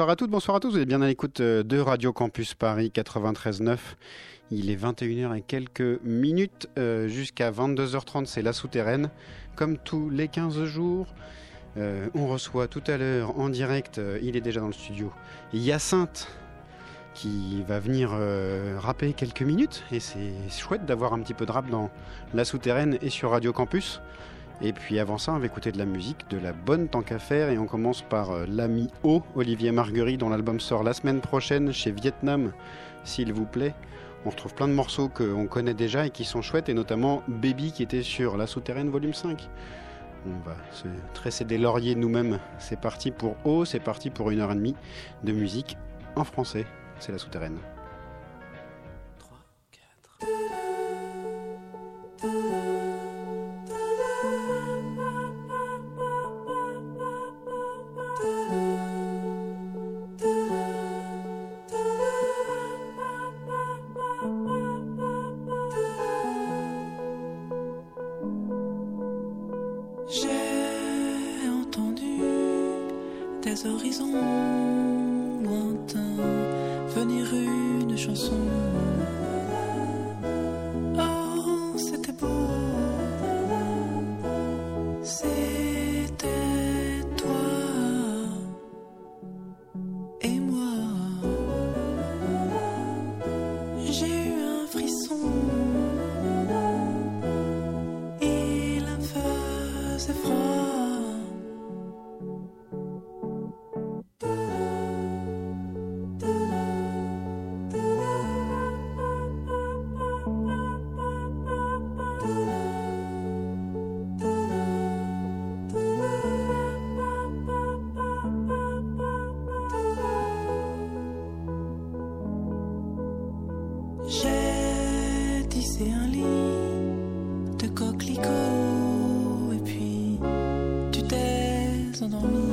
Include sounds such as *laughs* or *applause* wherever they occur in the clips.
Bonsoir à toutes, bonsoir à tous. Vous êtes bien à l'écoute euh, de Radio Campus Paris 93.9. Il est 21h et quelques minutes euh, jusqu'à 22h30. C'est la souterraine. Comme tous les 15 jours, euh, on reçoit tout à l'heure en direct, il est déjà dans le studio, Hyacinthe qui va venir rapper quelques minutes. Et c'est chouette d'avoir un petit peu de rap dans la souterraine et sur Radio Campus. Et puis avant ça, on va écouter de la musique, de la bonne tant qu'à faire. Et on commence par euh, l'ami O, Olivier Marguerite, dont l'album sort la semaine prochaine chez Vietnam, s'il vous plaît. On retrouve plein de morceaux qu'on connaît déjà et qui sont chouettes, et notamment Baby qui était sur La Souterraine volume 5. On va se tresser des lauriers nous-mêmes. C'est parti pour O, c'est parti pour une heure et demie de musique en français. C'est La Souterraine. c'est un lit de coquelicots et puis tu t'es endormi.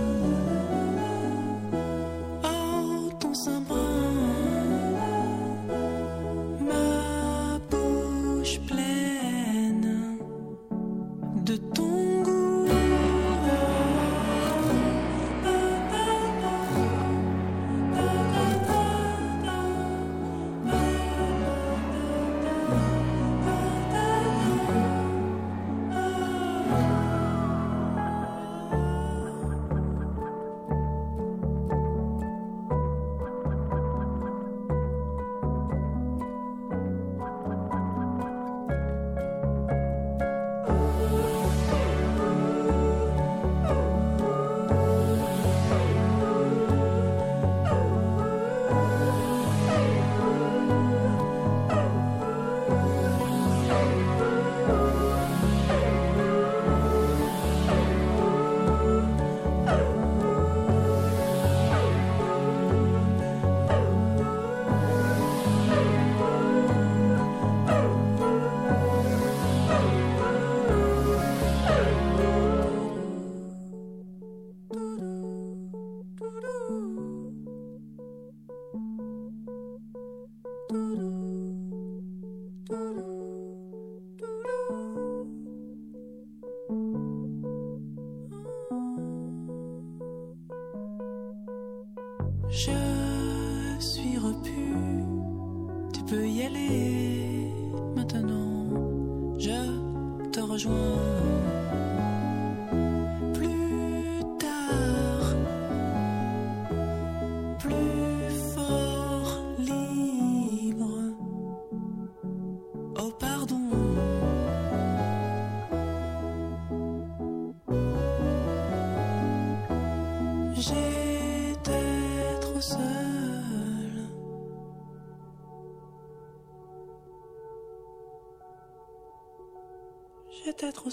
J'étais trop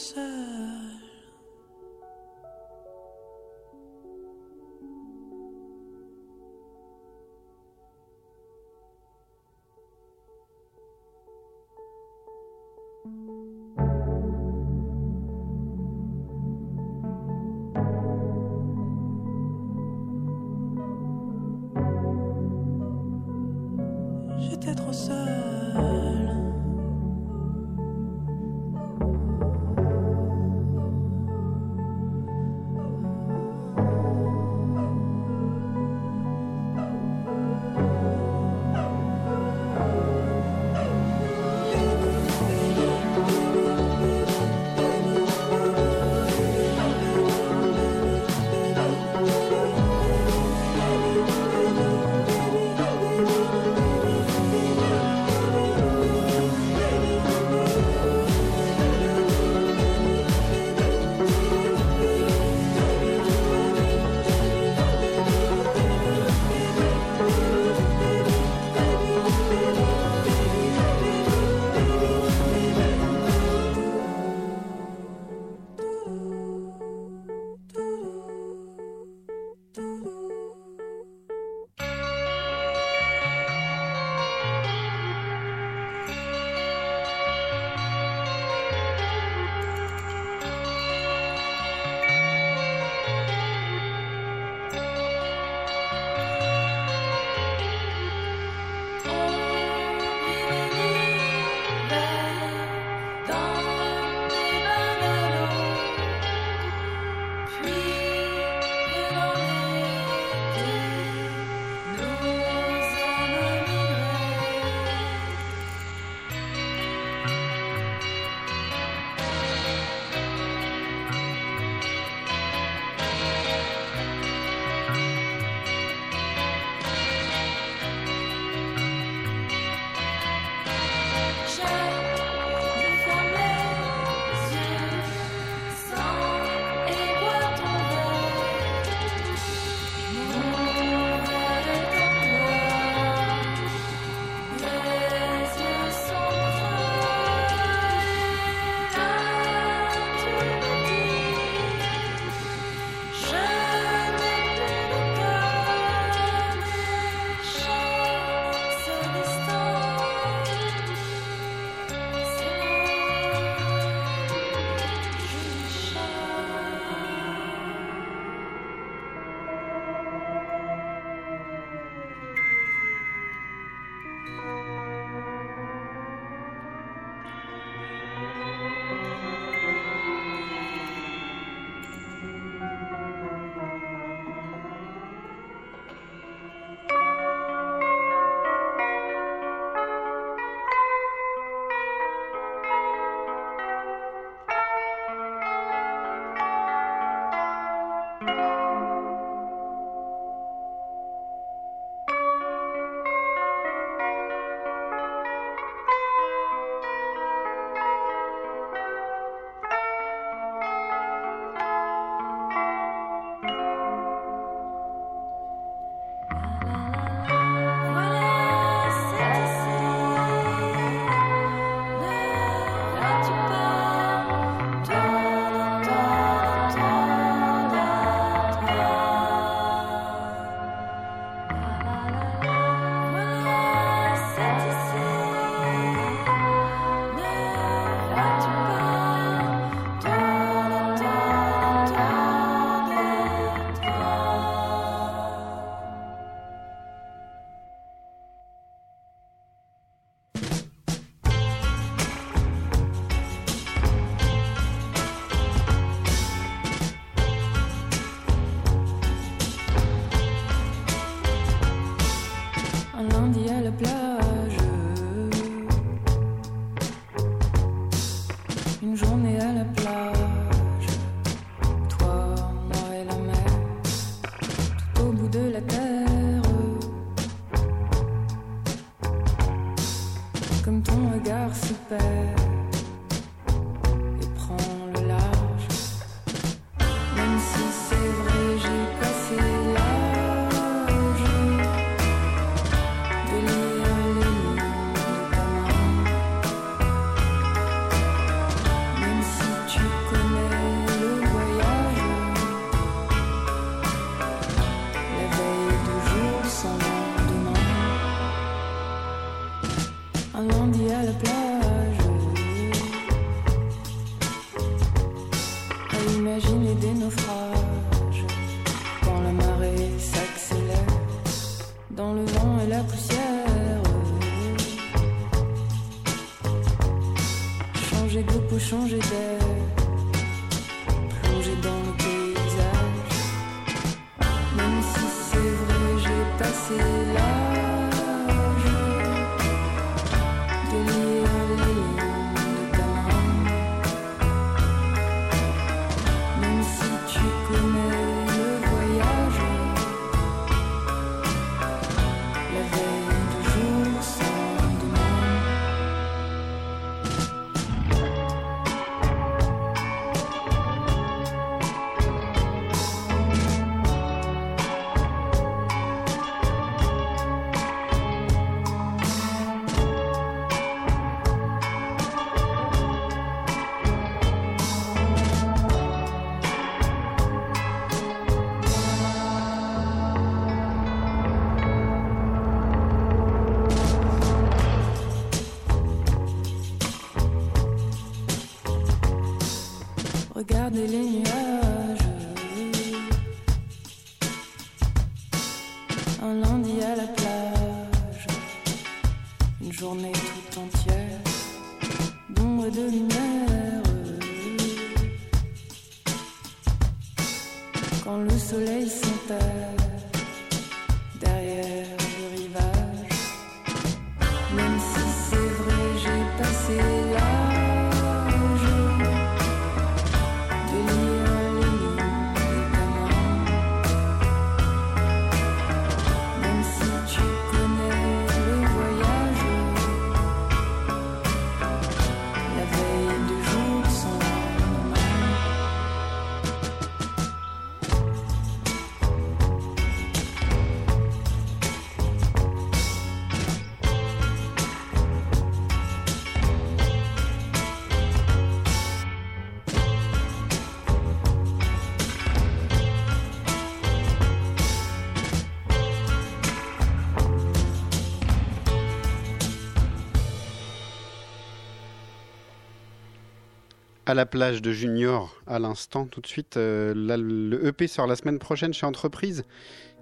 La plage de Junior, à l'instant, tout de suite. euh, le EP sort la semaine prochaine chez Entreprise.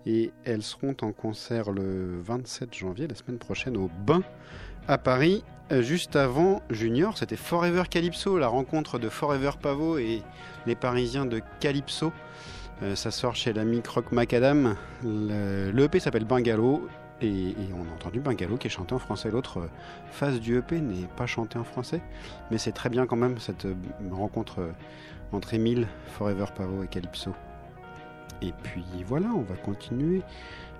Et elles seront en concert le 27 janvier, la semaine prochaine, au Bain, à Paris. Euh, juste avant Junior, c'était Forever Calypso, la rencontre de Forever Pavo et les Parisiens de Calypso. Euh, ça sort chez l'ami Croc Macadam. Le, le EP s'appelle Bungalow. Et, on a entendu Bungalow qui est chanté en français. L'autre euh, phase du EP n'est pas chanté en français. Mais c'est très bien quand même cette euh, rencontre euh, entre Emile, Forever Pavo et Calypso. Et puis voilà, on va continuer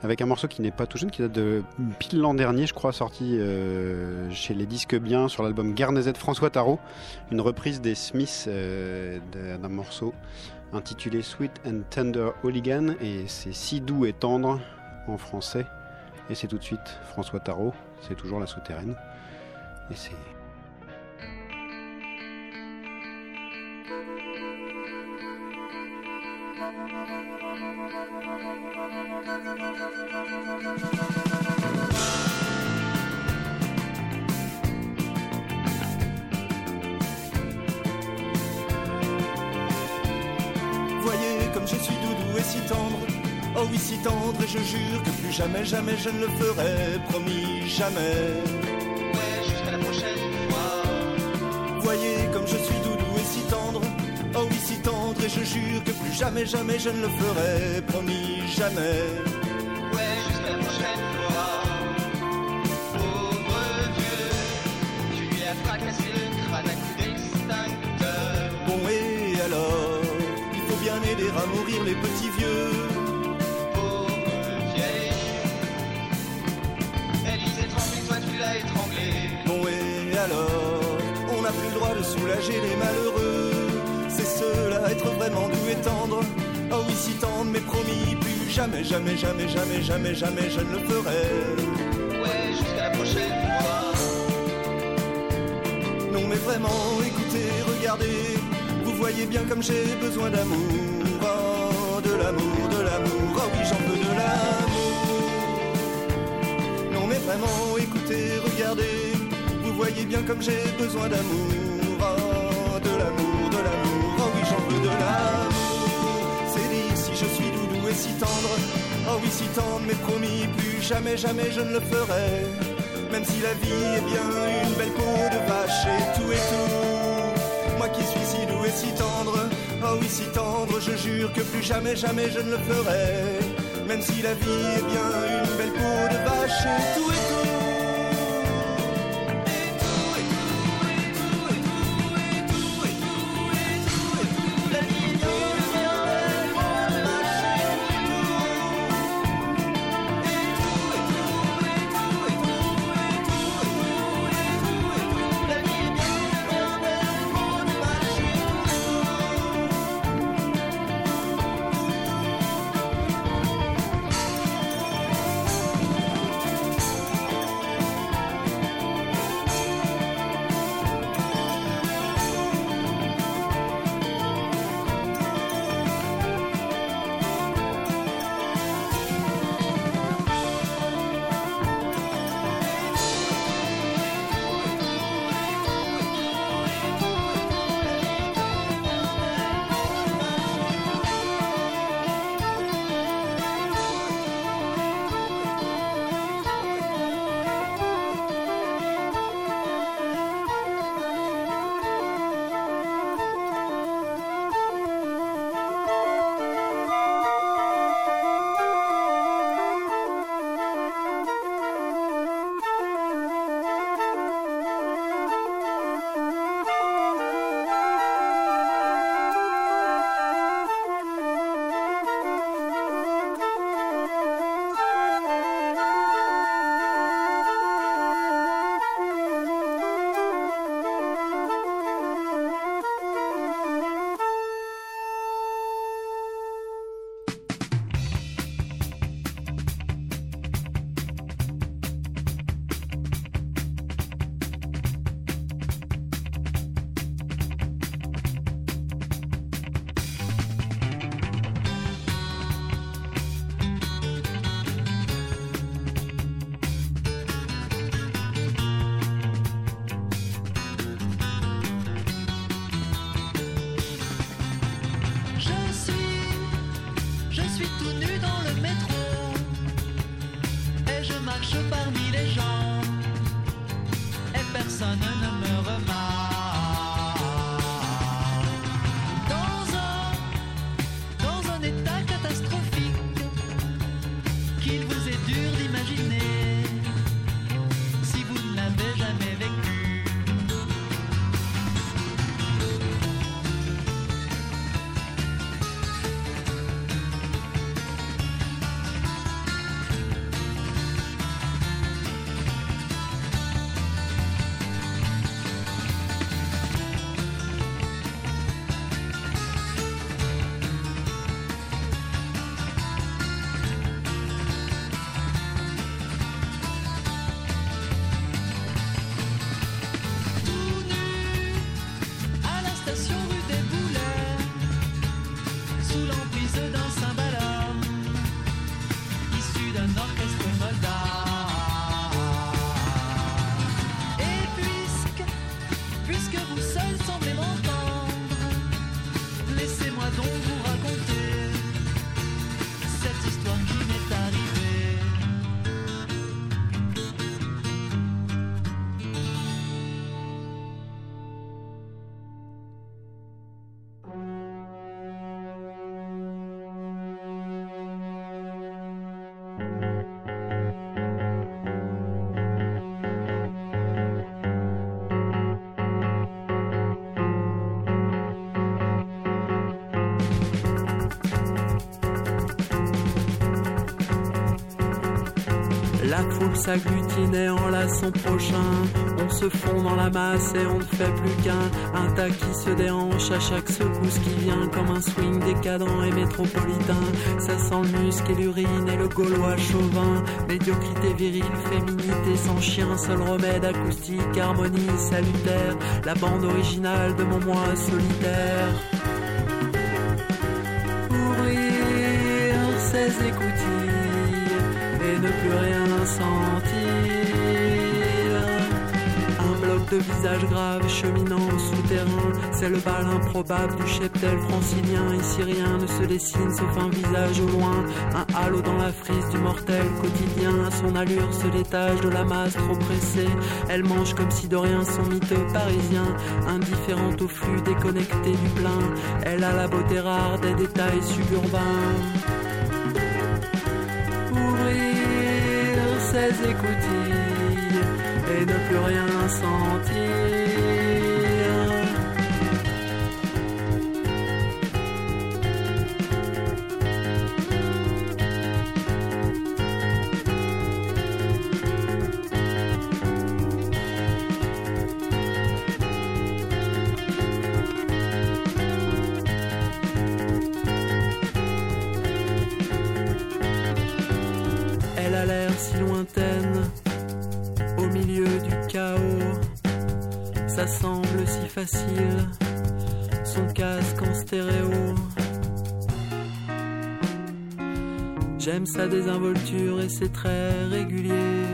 avec un morceau qui n'est pas tout jeune, qui date de pile l'an dernier, je crois, sorti euh, chez les Disques Bien sur l'album Garnezet de François Tarot, une reprise des Smiths d'un morceau intitulé Sweet and Tender Hooligan, et c'est si doux et tendre en français. Et c'est tout de suite François Tarot, c'est toujours la souterraine. Et c'est Voyez comme je suis doudou et si tendre. Oh oui, si tendre, et je jure que plus jamais, jamais je ne le ferai. Promis, jamais. Ouais, jusqu'à la prochaine fois. Voyez comme je suis doudou et si tendre. Oh oui, si tendre, et je jure que plus jamais, jamais je ne le ferai. Promis, jamais. Ouais, jusqu'à la prochaine fois. Pauvre vieux, tu lui as fracassé le crâne à coups d'extincteur. Bon, et alors? Il faut bien aider à mourir les petits vieux. Alors, on n'a plus le droit de soulager les malheureux. C'est cela, être vraiment doux et tendre. Oh oui, si tendre, mais promis, plus jamais, jamais, jamais, jamais, jamais, jamais, je ne le ferai. Ouais, jusqu'à la prochaine fois. Non mais vraiment, écoutez, regardez, vous voyez bien comme j'ai besoin d'amour. Oh, de l'amour, de l'amour, oh oui, j'en veux de l'amour. Non mais vraiment, écoutez, regardez, voyez bien comme j'ai besoin d'amour, oh, de l'amour, de l'amour, oh oui j'en veux de l'amour. C'est dit si je suis doudou et si tendre, oh oui si tendre, mais promis plus jamais, jamais je ne le ferai. Même si la vie est bien une belle peau de vache et tout et tout, moi qui suis si doux et si tendre, oh oui si tendre, je jure que plus jamais, jamais je ne le ferai. Même si la vie est bien une belle peau de vache et tout. Et tout La foule s'agglutine et enlace son prochain. On se fond dans la masse et on ne fait plus qu'un. Un tas qui se déhanche à chaque secousse qui vient comme un swing décadent et métropolitain. Ça sent le muscle et l'urine et le gaulois chauvin. Médiocrité virile, féminité sans chien, seul remède acoustique, harmonie salutaire. La bande originale de mon moi solitaire. Ouvrir ses écoutilles ne plus rien sentir. Un bloc de visages graves cheminant au souterrain. C'est le bal improbable du cheptel francilien. Ici rien ne se dessine sauf un visage au loin. Un halo dans la frise du mortel quotidien. Son allure se détache de la masse trop pressée. Elle mange comme si de rien son mythe parisien. Indifférente au flux déconnecté du plein. Elle a la beauté rare des détails suburbains. Ses écoutilles et ne plus rien sentir. Sa désinvolture et ses traits réguliers.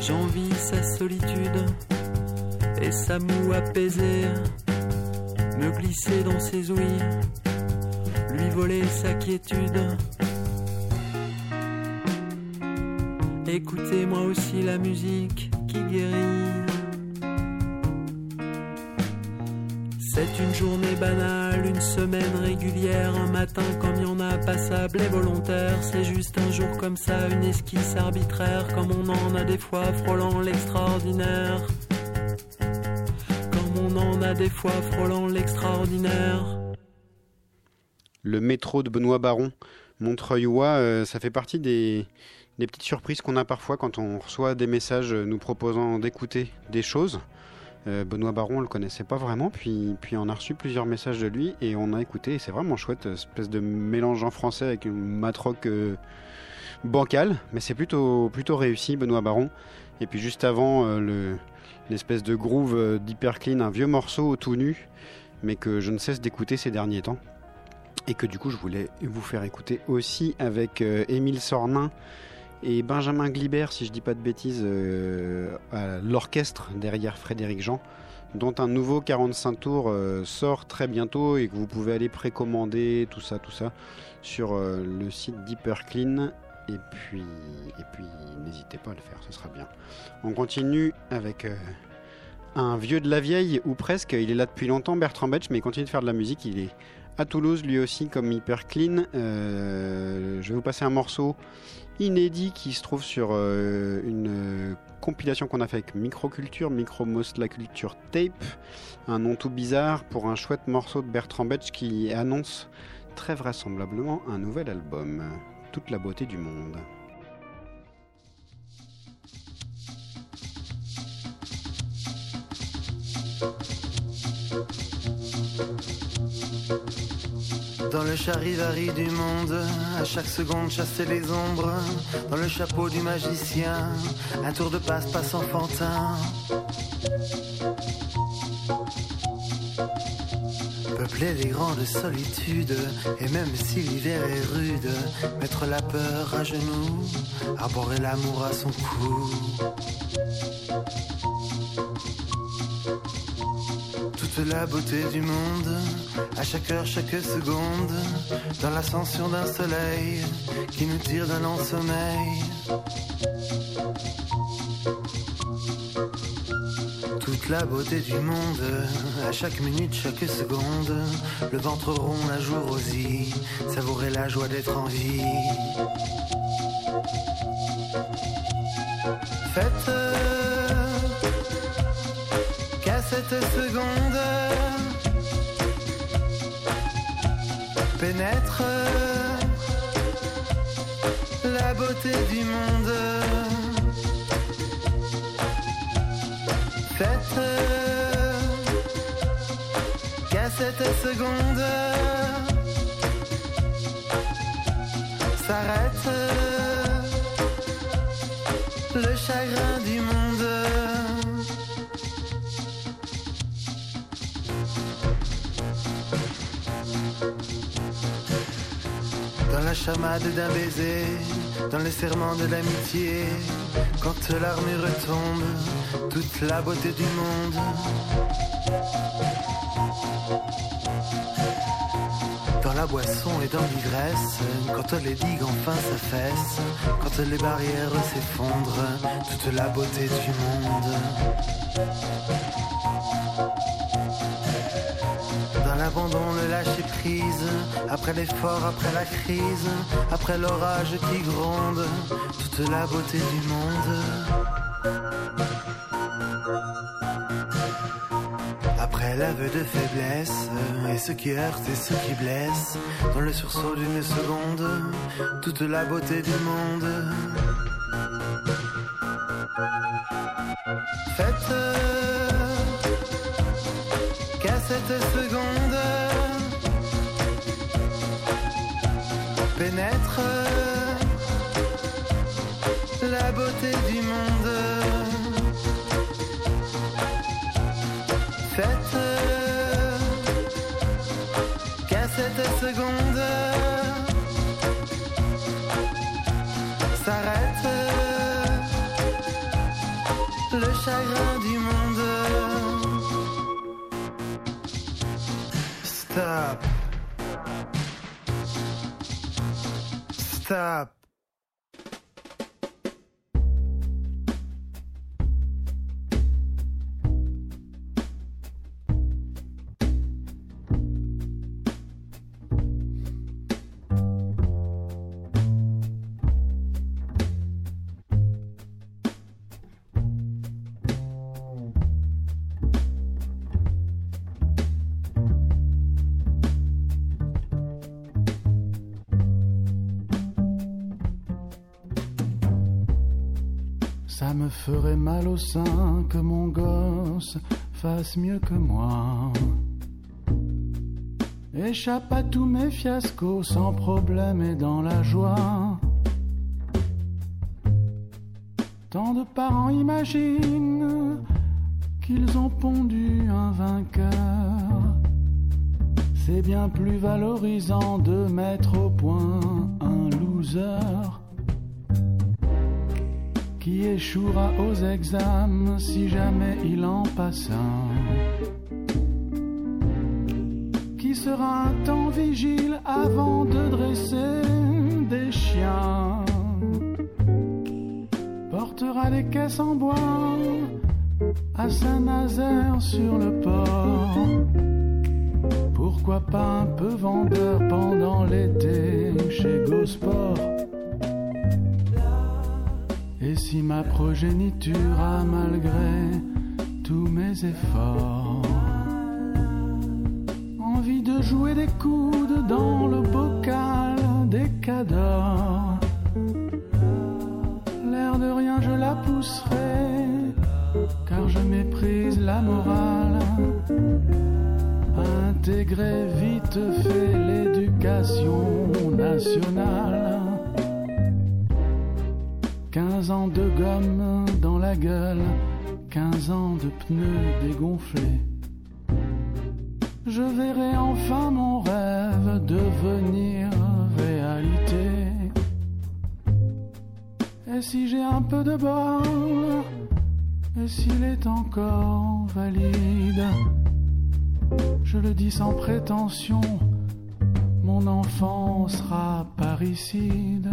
J'envie sa solitude et sa moue apaisée. Me glisser dans ses ouïes lui voler sa quiétude. Écoutez moi aussi la musique qui guérit. C'est une journée banale, une semaine régulière, un matin comme il y en a passable et volontaire. C'est juste un jour comme ça, une esquisse arbitraire, comme on en a des fois frôlant l'extraordinaire. Comme on en a des fois frôlant l'extraordinaire. Le métro de Benoît Baron, Montreuil-Ouai, euh, ça fait partie des, petites surprises qu'on a parfois quand on reçoit des messages nous proposant d'écouter des choses. Euh, Benoît Baron, on le connaissait pas vraiment, puis, puis on a reçu plusieurs messages de lui et on a écouté, c'est vraiment chouette, euh, espèce de mélange en français avec une matrock euh, bancale, mais c'est plutôt, plutôt réussi, Benoît Baron. Et puis juste avant, euh, le- l'espèce de groove d'Hyper Clean, un vieux morceau tout nu, mais que je ne cesse d'écouter ces derniers temps et que du coup je voulais vous faire écouter aussi avec Émile Sornin et Benjamin Glibert, si je dis pas de bêtises, euh, à l'orchestre derrière Frédéric Jean, dont un nouveau 45 tours euh, sort très bientôt et que vous pouvez aller précommander, tout ça, tout ça, sur euh, le site d'Hyperclean. Et puis, n'hésitez pas à le faire, ce sera bien. On continue avec un vieux de la vieille, ou presque, il est là depuis longtemps, Bertrand Betch, mais il continue de faire de la musique, il est à Toulouse, lui aussi, comme Hyper Clean. Euh, je vais vous passer un morceau inédit qui se trouve sur euh, une euh, compilation qu'on a fait avec Microculture, Micromos la Culture Tape. Un nom tout bizarre pour un chouette morceau de Bertrand Betch qui annonce très vraisemblablement un nouvel album. Toute la beauté du monde. Dans le charivari du monde, à chaque seconde chasser les ombres. Dans le chapeau du magicien, un tour de passe-passe enfantin. Peupler les grandes solitudes, et même si l'hiver est rude, mettre la peur à genoux, arborer l'amour à son cou. Toute la beauté du monde, à chaque heure, chaque seconde, dans l'ascension d'un soleil qui nous tire d'un lent sommeil. Toute la beauté du monde, à chaque minute, chaque seconde, le ventre rond, la joue rosie, savourer la joie d'être en vie. Faites cette seconde pénètre la beauté du monde. Faites qu'à cette seconde s'arrête le chagrin du monde. Chamade d'un baiser, dans le serment de l'amitié. Quand l'armure tombe, toute la beauté du monde. Dans la boisson et dans l'ivresse, quand les digues enfin s'affaissent, quand les barrières s'effondrent, toute la beauté du monde. L'abandon, le lâcher prise, après l'effort, après la crise, après l'orage qui gronde, toute la beauté du monde. Après l'aveu de faiblesse, et ce qui heurte et ce qui blesse, dans le sursaut d'une seconde, toute la beauté du monde. Faites cette seconde pénètre la beauté du monde. Faites qu'à cette seconde s'arrête le chagrin du monde. Stop. Stop. Ferait mal au sein que mon gosse fasse mieux que moi. Échappe à tous mes fiascos sans problème et dans la joie. Tant de parents imaginent qu'ils ont pondu un vainqueur. C'est bien plus valorisant de mettre au point un loser qui échouera aux examens si jamais il en passe un. Qui sera un temps vigile avant de dresser des chiens? Portera des caisses en bois à Saint-Nazaire sur le port. Pourquoi pas un peu vendeur pendant l'été chez Gosport? Et si ma progéniture a malgré tous mes efforts envie de jouer des coudes dans le bocal des cadors, l'air de rien je la pousserai car je méprise la morale. Intégrer vite fait l'éducation nationale. 15 ans de gomme dans la gueule, 15 ans de pneus dégonflés. Je verrai enfin mon rêve devenir réalité. Et si j'ai un peu de bol, et s'il est encore valide, je le dis sans prétention, mon enfant sera parricide.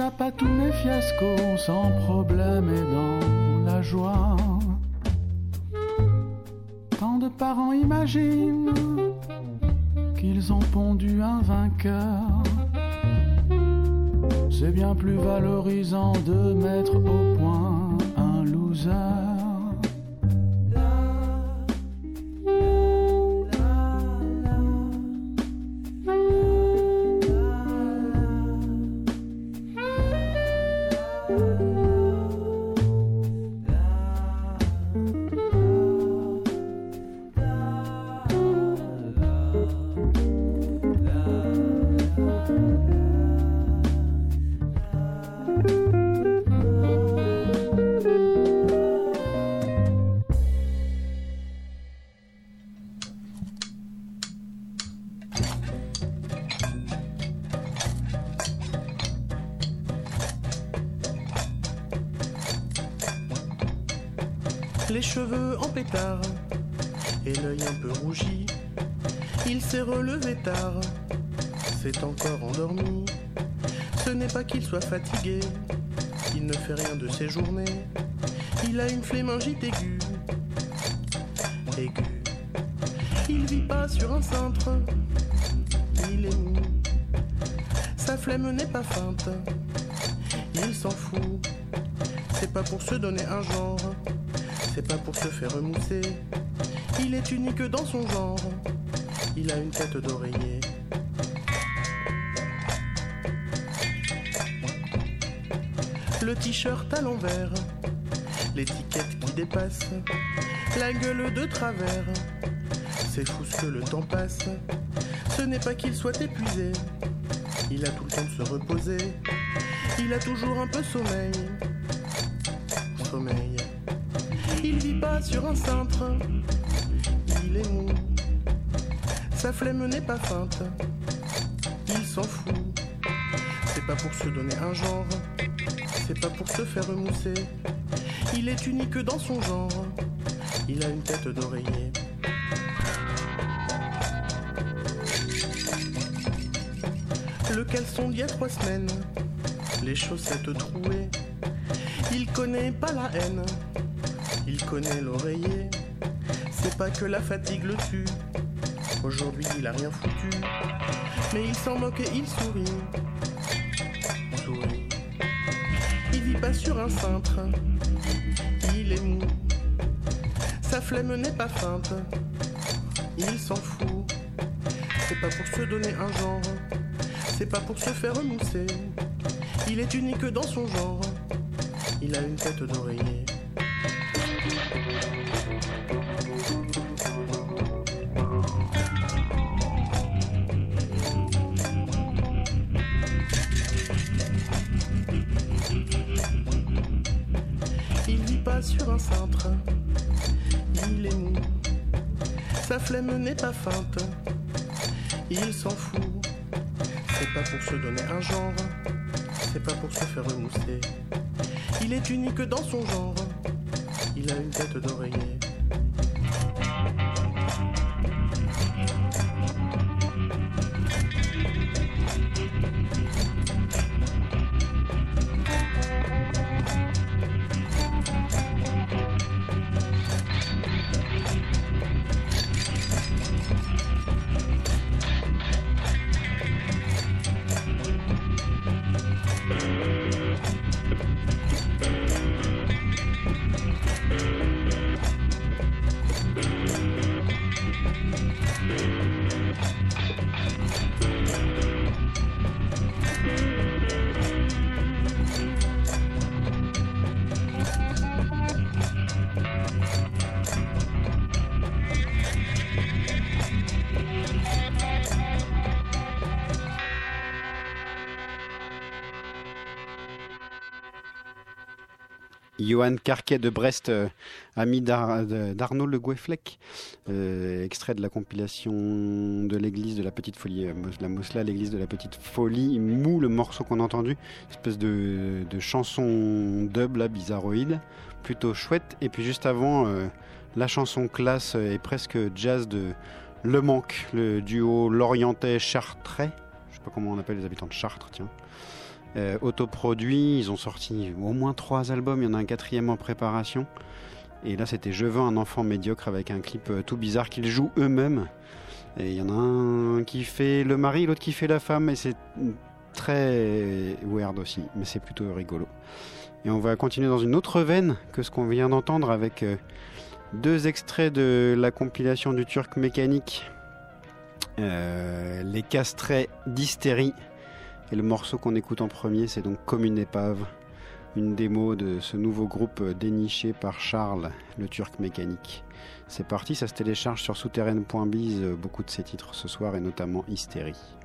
À tous mes fiascos sans problème et dans la joie. Tant de parents imaginent qu'ils ont pondu un vainqueur. C'est bien plus valorisant de mettre au pas qu'il soit fatigué, il ne fait rien de ses journées. Il a une flémingite aiguë, aiguë. Il vit pas sur un cintre, il est mou. Sa flemme n'est pas feinte, il s'en fout. C'est pas pour se donner un genre, c'est pas pour se faire remousser. Il est unique dans son genre, il a une tête d'oreiller. Le t-shirt à l'envers, l'étiquette qui dépasse, la gueule de travers. C'est fou ce que le temps passe. Ce n'est pas qu'il soit épuisé, il a tout le temps de se reposer. Il a toujours un peu sommeil, sommeil. Il vit pas sur un cintre, il est mou. Sa flemme n'est pas feinte, il s'en fout. C'est pas pour se donner un genre, c'est pas pour se faire remousser. Il est unique dans son genre, il a une tête d'oreiller. Le caleçon d'il y a trois semaines, les chaussettes trouées. Il connaît pas la haine, il connaît l'oreiller. C'est pas que la fatigue le tue, aujourd'hui il a rien foutu. Mais il s'en moque et il sourit. Sur un cintre, il est mou. Sa flemme n'est pas feinte, il s'en fout. C'est pas pour se donner un genre, c'est pas pour se faire remousser. Il est unique dans son genre, il a une tête d'oreiller. Il s'en fout. C'est pas pour se donner un genre, c'est pas pour se faire remousser. Il est unique dans son genre, il a une tête d'oreiller. Johan Carquet de Brest, euh, ami d'Arnaud Le Goueflec, euh, extrait de la compilation de l'église de la Petite Folie, euh, la Mosla, l'église de la Petite Folie, mou le morceau qu'on a entendu, espèce de, chanson dub bizarroïde, plutôt chouette. Et puis juste avant, la chanson classe et presque jazz de Le Manque, le duo Lorientais-Chartrais, je sais pas comment on appelle les habitants de Chartres, tiens. Euh, autoproduit, ils ont sorti au moins trois albums, il y en a un quatrième en préparation. Et là, c'était Je veux un enfant médiocre avec un clip euh, tout bizarre qu'ils jouent eux-mêmes. Et il y en a un qui fait le mari, l'autre qui fait la femme, et c'est très weird aussi, mais c'est plutôt rigolo. Et on va continuer dans une autre veine que ce qu'on vient d'entendre avec euh, deux extraits de la compilation du Turc mécanique, Les castrets d'hystérie. Et le morceau qu'on écoute en premier, c'est donc Comme une épave, une démo de ce nouveau groupe euh, déniché par Charles, le Turc mécanique. C'est parti, ça se télécharge sur souterraine.biz, euh, beaucoup de ces titres ce soir et notamment Hystérie.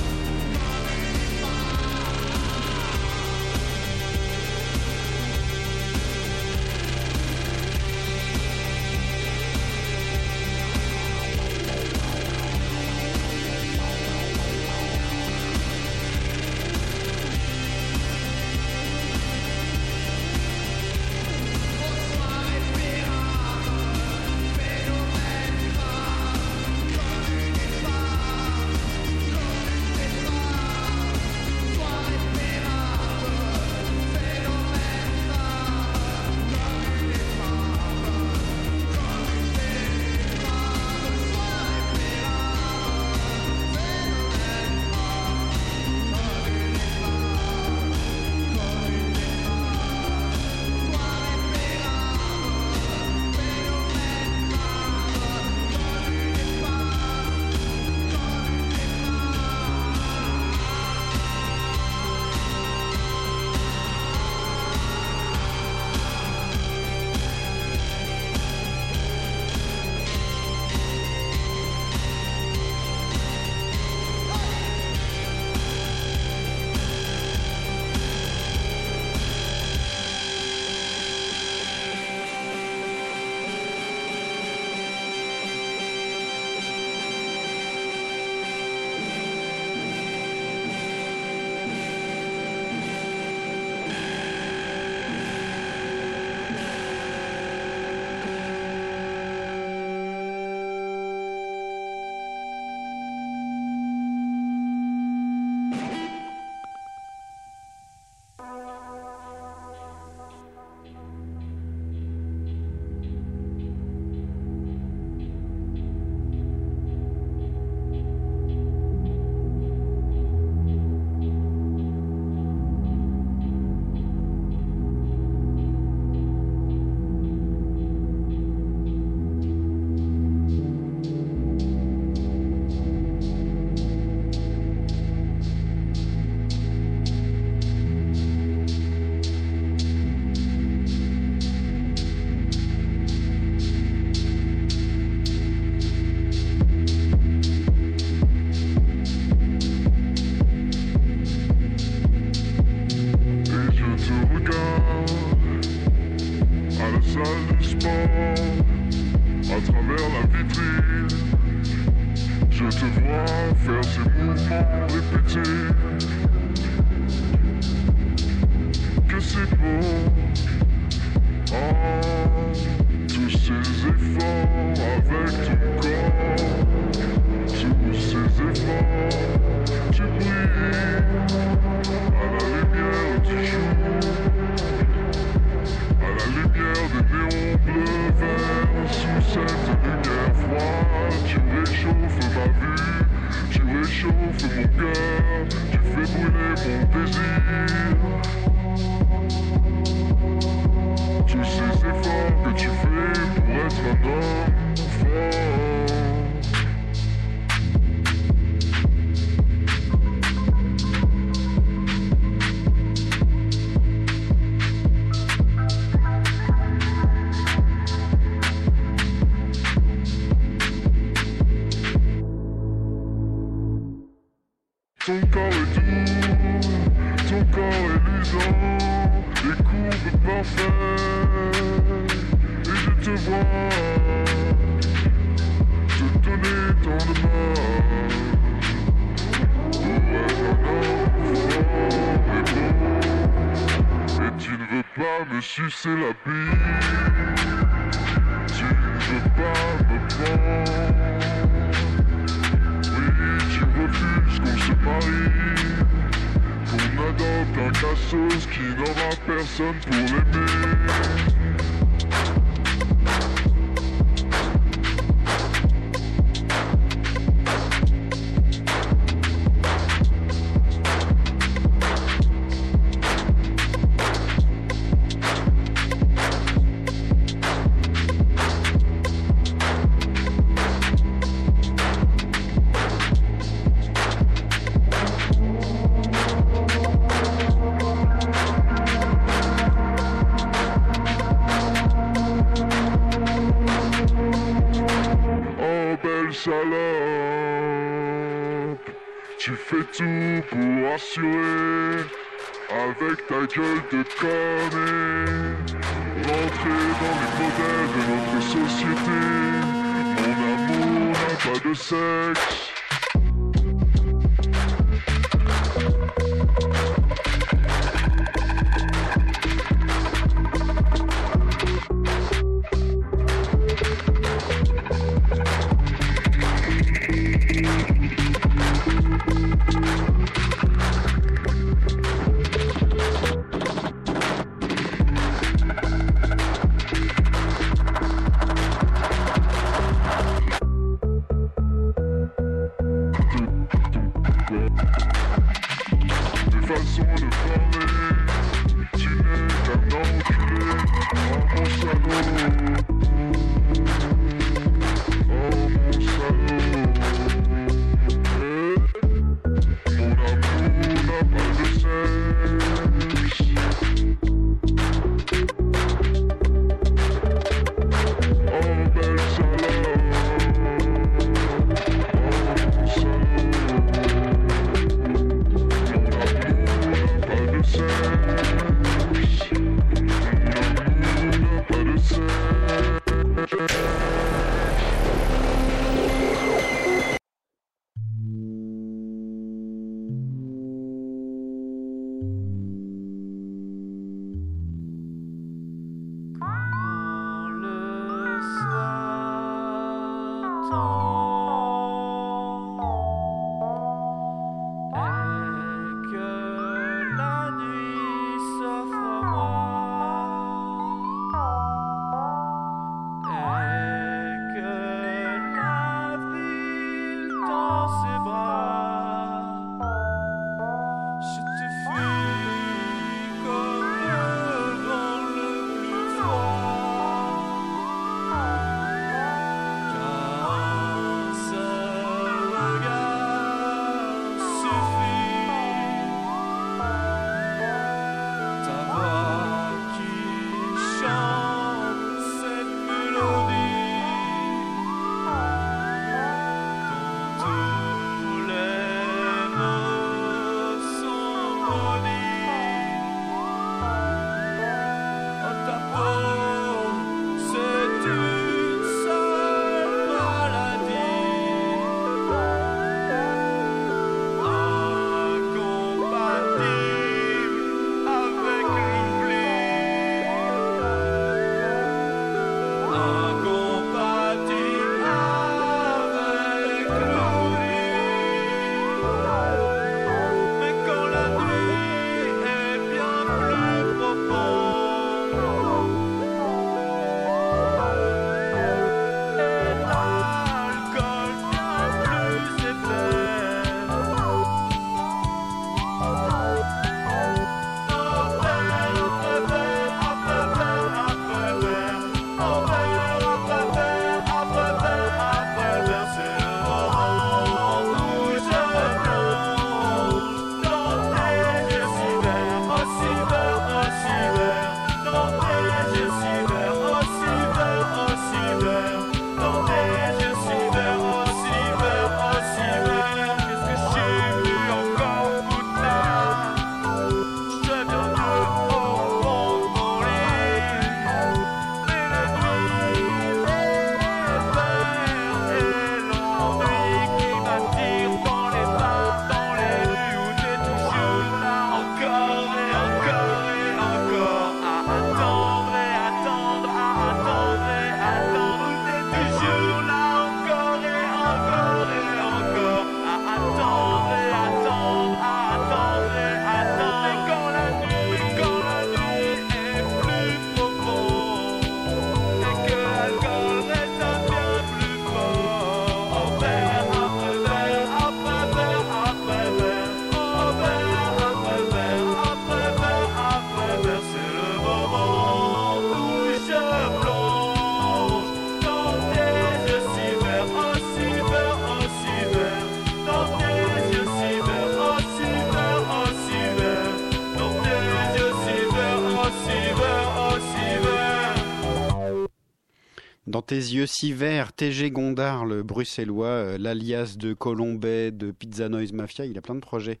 Tes yeux si verts, TG Gondard, le bruxellois, euh, l'alias de Colombet, de Pizza Noise Mafia, il a plein de projets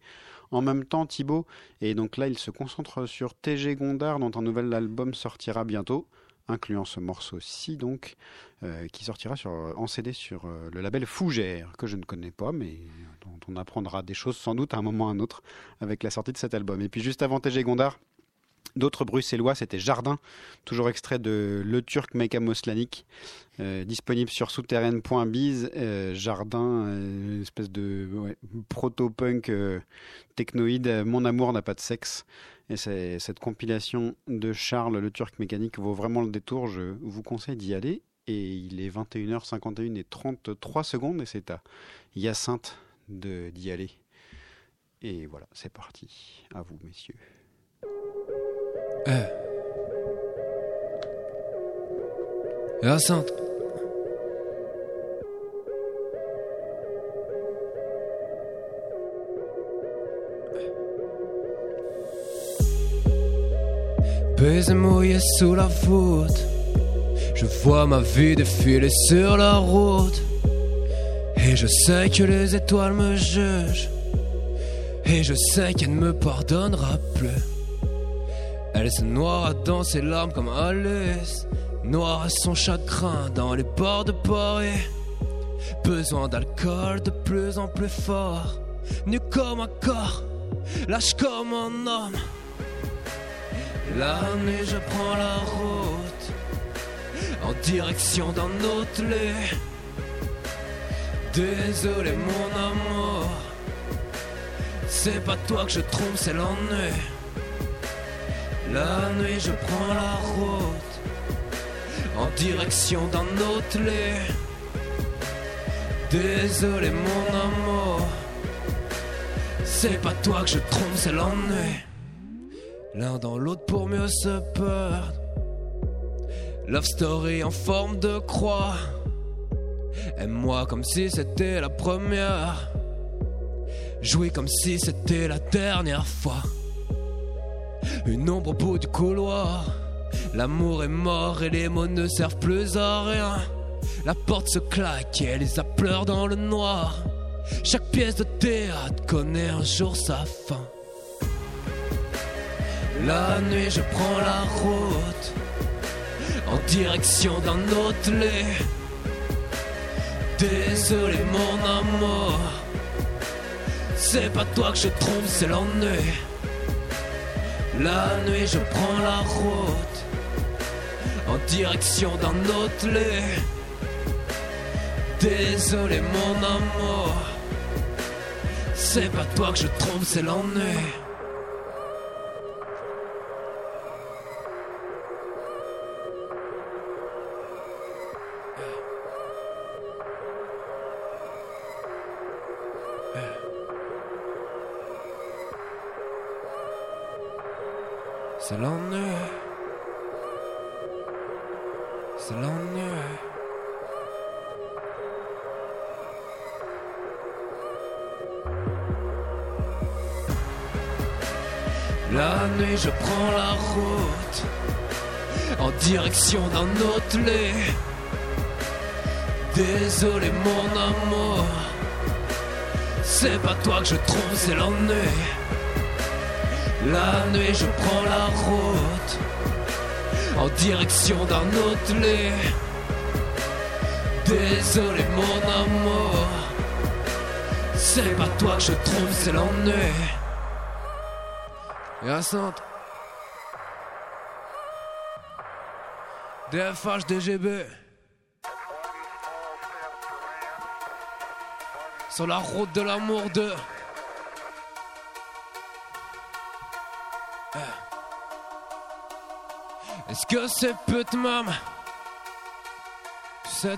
en même temps, Thibaut. Et donc là, il se concentre sur TG Gondard, dont un nouvel album sortira bientôt, incluant ce morceau-ci, donc, euh, qui sortira sur, en CD sur euh, le label Fougère, que je ne connais pas, mais dont on apprendra des choses sans doute à un moment ou à un autre avec la sortie de cet album. Et puis juste avant TG Gondard, D'autres bruxellois, c'était Jardin, toujours extrait de Le Turc Meka Moslanik, euh, disponible sur souterraine.biz. Euh, Jardin, euh, espèce de ouais, proto-punk euh, technoïde, Mon amour n'a pas de sexe. Et cette compilation de Charles Le Turc Mécanique vaut vraiment le détour. Je vous conseille d'y aller. Et il est 21h51 et 33 secondes et c'est à Hyacinthe d'y aller. Et voilà, c'est parti. À vous, messieurs. Eh. Hyacinthe. Baiser mouillé sous la voûte. Je vois ma vie défiler sur la route. Et je sais que les étoiles me jugent. Et je sais qu'elle ne me pardonnera plus. Elle se noie dans ses larmes comme Alice. Noire son chagrin dans les bords de Paris. Besoin d'alcool de plus en plus fort. Nu comme un corps, lâche comme un homme. La nuit, je prends la route en direction d'un autre lit. Désolé, mon amour, c'est pas toi que je trouve, c'est l'ennui. La nuit, je prends la route en direction d'un autre lit. Désolé, mon amour, c'est pas toi que je trouve, c'est l'ennui. L'un dans l'autre pour mieux se perdre. Love story en forme de croix. Aime-moi comme si c'était la première. Jouis comme si c'était la dernière fois. Une ombre au bout du couloir. L'amour est mort et les mots ne servent plus à rien. La porte se claque et les pleure dans le noir. Chaque pièce de théâtre connaît un jour sa fin. La nuit, je prends la route en direction d'un autre. Désolé, mon amour, c'est pas toi que je trouve, c'est l'ennui. La nuit, je prends la route en direction d'un autre lit. Désolé, mon amour, c'est pas toi que je trouve, c'est l'ennui. C'est l'ennui. C'est l'ennui. La nuit, je prends la route en direction d'un autre lit. Désolé, mon amour, c'est pas toi que je trouve, c'est l'ennui. La nuit, je prends la route en direction d'un autre lit. Désolé, mon amour, c'est pas toi que je trouve, c'est l'ennui. Hyacinthe. DFH, DGB. Sur la route de l'amour de. Est-ce que c'est pute mam Tu sais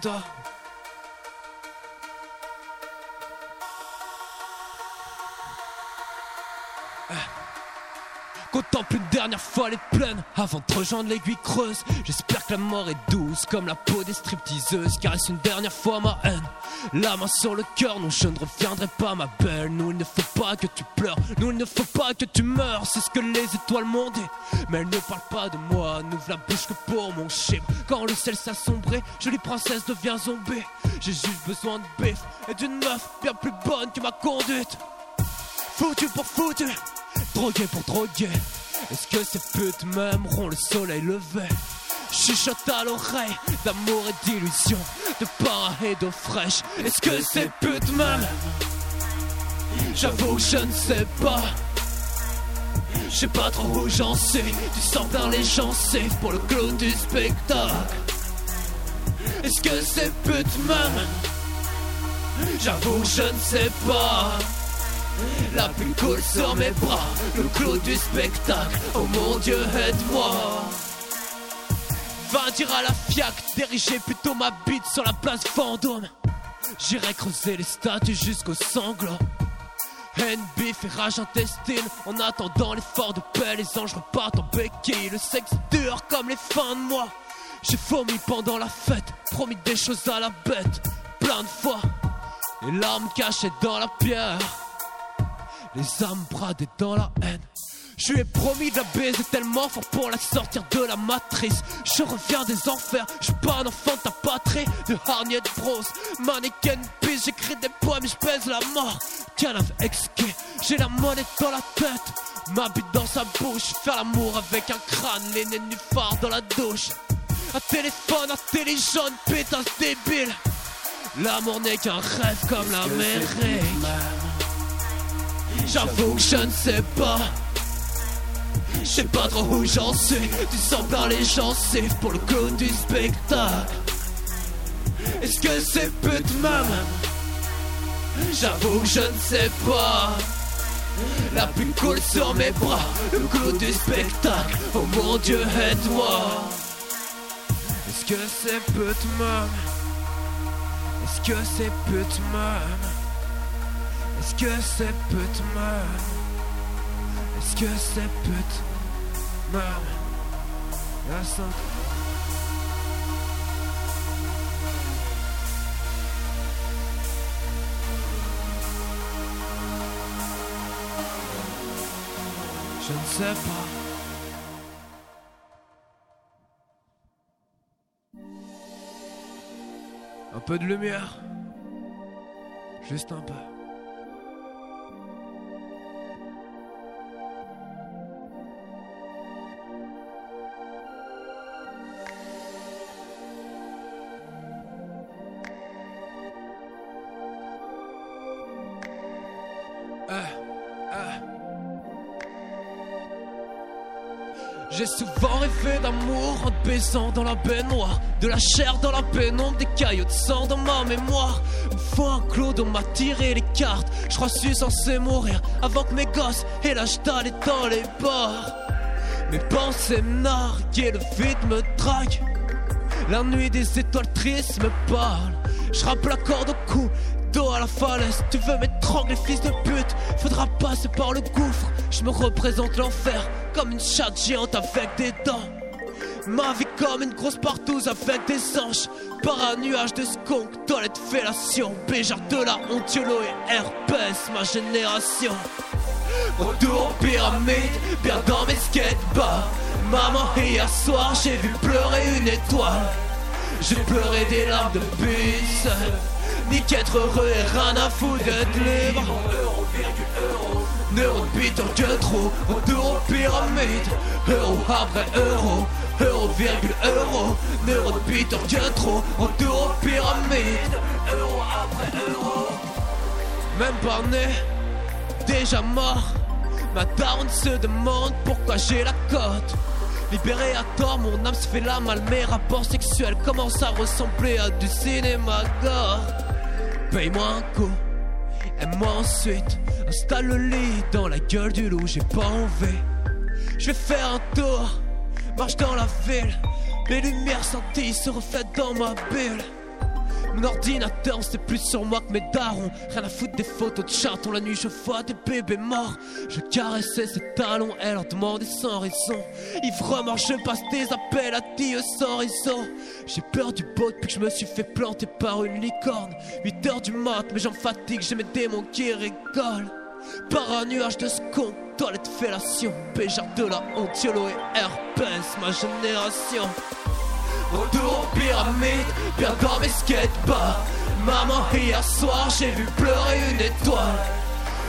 toi Contemple une dernière fois les plaines avant de rejoindre l'aiguille creuse. J'espère que la mort est douce comme la peau des stripteaseuses. Caresse une dernière fois ma haine? La main sur le cœur, non, je ne reviendrai pas, ma belle. Nous, il ne faut pas que tu pleures. Nous, il ne faut pas que tu meurs. C'est ce que les étoiles m'ont dit. Mais elles ne parlent pas de moi. N'ouvre la bouche que pour mon chibre. Quand le ciel s'assombrait, jolie princesse devient zombie. J'ai juste besoin de bif et d'une meuf bien plus bonne que ma conduite. Foutu pour foutu, pour. Est-ce que ces putes m'aimeront le soleil levé? Chuchote à l'oreille d'amour et d'illusion, de pain et d'eau fraîche. Est-ce que ces putes m'aiment? J'avoue, je ne sais pas. Je sais pas trop où j'en suis. Du sang vers les gencives pour le clown du spectacle. Est-ce que ces putes m'aiment? J'avoue, je ne sais pas. La plus cool sur mes bras, le clou du spectacle. Oh mon Dieu, aide-moi. Va dire à la fiac, diriger plutôt ma bite sur la place Vendôme. J'irai creuser les statues jusqu'au sanglot. Haine, bif et rage intestine En attendant l'effort de paix Les anges repartent en béquille Le sexe dur comme les fins de mois J'ai vomi pendant la fête Promis des choses à la bête Plein de fois Les larmes cachées dans la pierre Les âmes bradées dans la haine je lui ai promis de la baiser tellement fort pour la sortir de la matrice. Je reviens des enfers, je suis pas un enfant de ta patrie. De hargnette bros, mannequin pisse, j'écris des poèmes, je pèse la mort. Canave exquis, j'ai la monnaie dans la tête. Ma bite dans sa bouche, faire l'amour avec un crâne, les nénuphars dans la douche. Un téléphone intelligent, pétasse débile. L'amour n'est qu'un rêve comme l'Amérique. J'avoue que je ne sais pas. Je sais pas trop où j'en suis. Du sang par les gencives pour le clown du spectacle. Est-ce que c'est pute m'aiment J'avoue que je ne sais pas. La plus cool sur mes bras, le clown du spectacle. Oh mon Dieu, aide-moi. Est-ce que c'est pute m'aiment Est-ce que c'est pute m'aiment Est-ce que c'est pute m'aiment Est-ce que c'est pute m'aime La sainte Je ne sais pas. Un peu de lumière. Juste un peu. J'ai souvent rêvé d'amour en te baisant dans la baignoire De la chair dans la pénombre, des caillots de sang dans ma mémoire. Une fois un clodo m'a tiré les cartes. Je crois suis censé mourir avant que mes gosses aient l'âge d'aller dans les bars. Mes pensées me narguent le vide me drague. La nuit des étoiles tristes me parlent Je rappe la corde au cou dos à la falaise. Tu veux m'étrangler, fils de pute? Faudra passer par le gouffre. Je me représente l'enfer comme une chatte géante avec des dents. Ma vie comme une grosse partouze avec des anges. Par un nuage de skunk, toilette fellation. Béjar de la honte, YOLO et herpès, ma génération. Retour aux pyramides, bien dans mes skatebars. Maman, hier soir, j'ai vu pleurer une étoile. J'ai pleuré des larmes de bus. Ni qu'être heureux et rien à foutre d'être libre. Neuro de bite en que trop, retour aux pyramides. Euro après euro, euro virgule euro. Neuro de bite en que trop, retour aux pyramides. Euro après euro. Même pas né, déjà mort. Ma daronne se demande pourquoi j'ai la cote. Libéré à tort, mon âme se fait la mal, mes rapports sexuels commencent à ressembler à du cinéma gore. Paye-moi un coup, aime-moi ensuite, installe le lit dans la gueule du loup, j'ai pas envie. Je vais faire un tour, marche dans la ville, les lumières senties se reflètent dans ma bulle. Mon ordinateur, c'est plus sur moi que mes darons. Rien à foutre des photos de chatons. La nuit, je vois des bébés morts. Je caressais ses talons, elle leur demandait sans raison. Ivre je passe des appels à Dieu sans raison. J'ai peur du beau depuis que je me suis fait planter par une licorne. 8 heures du mat, mais j'en fatigue, j'ai mes démons qui rigolent. Par un nuage de scon, toilette fellation, péjard de la honte, et herpès, ma génération. Retour aux pyramides, bien dans mes skateparks. Maman, hier soir, j'ai vu pleurer une étoile.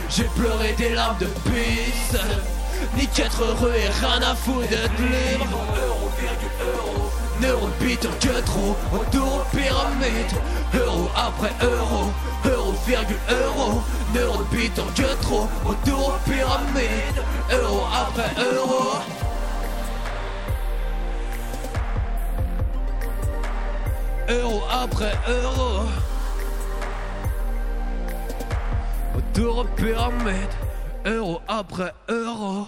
J'ai pleuré des larmes de pisse. Ni qu'être heureux et rien à foutre d'être libre. Euro, virgule, euro. Neuro pire que trop. Retour aux pyramides. Euro après euro. Euro, virgule, euro. Neuro pire que trop. Retour aux pyramides. Euro après euro. Euro après euro. Retour. Euro après euro.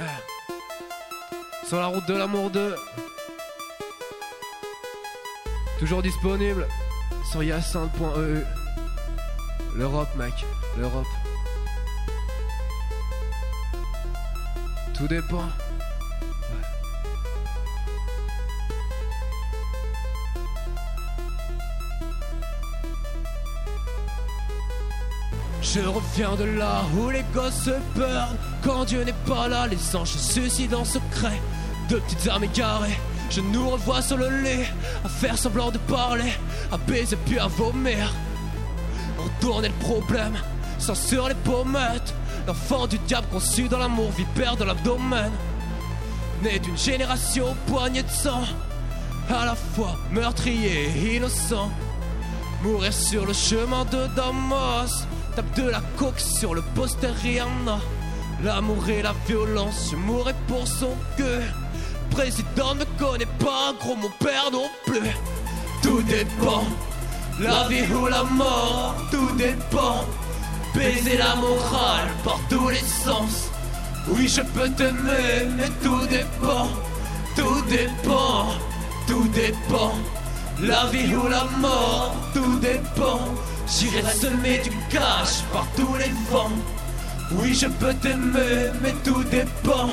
Eh. Sur la route de l'amour 2. Toujours disponible sur yacinthe.eu. L'Europe, mec. L'Europe. Tout dépend. Je reviens de là où les gosses se perdent. Quand Dieu n'est pas là, les anges se suicident en secret. Deux petites armes égarées Je nous revois sur le lit À faire semblant de parler À baiser puis à vomir Retourner le problème sur les pommettes. L'enfant du diable conçu dans l'amour Vipère de l'abdomen. Né d'une génération poignée de sang À la fois meurtrier et innocent. Mourir sur le chemin de Damas Tape de la coque sur le poster Rihanna L'amour et la violence, je mourrai pour son cœur Président ne connaît pas, gros mon père non plus. Tout dépend, la vie ou la mort Tout dépend, baiser la morale par tous les sens. Oui je peux t'aimer, mais tout dépend Tout dépend, tout dépend. La vie ou la mort, tout dépend J'irai semer du cash par tous les vents. Oui, je peux t'aimer, mais tout dépend.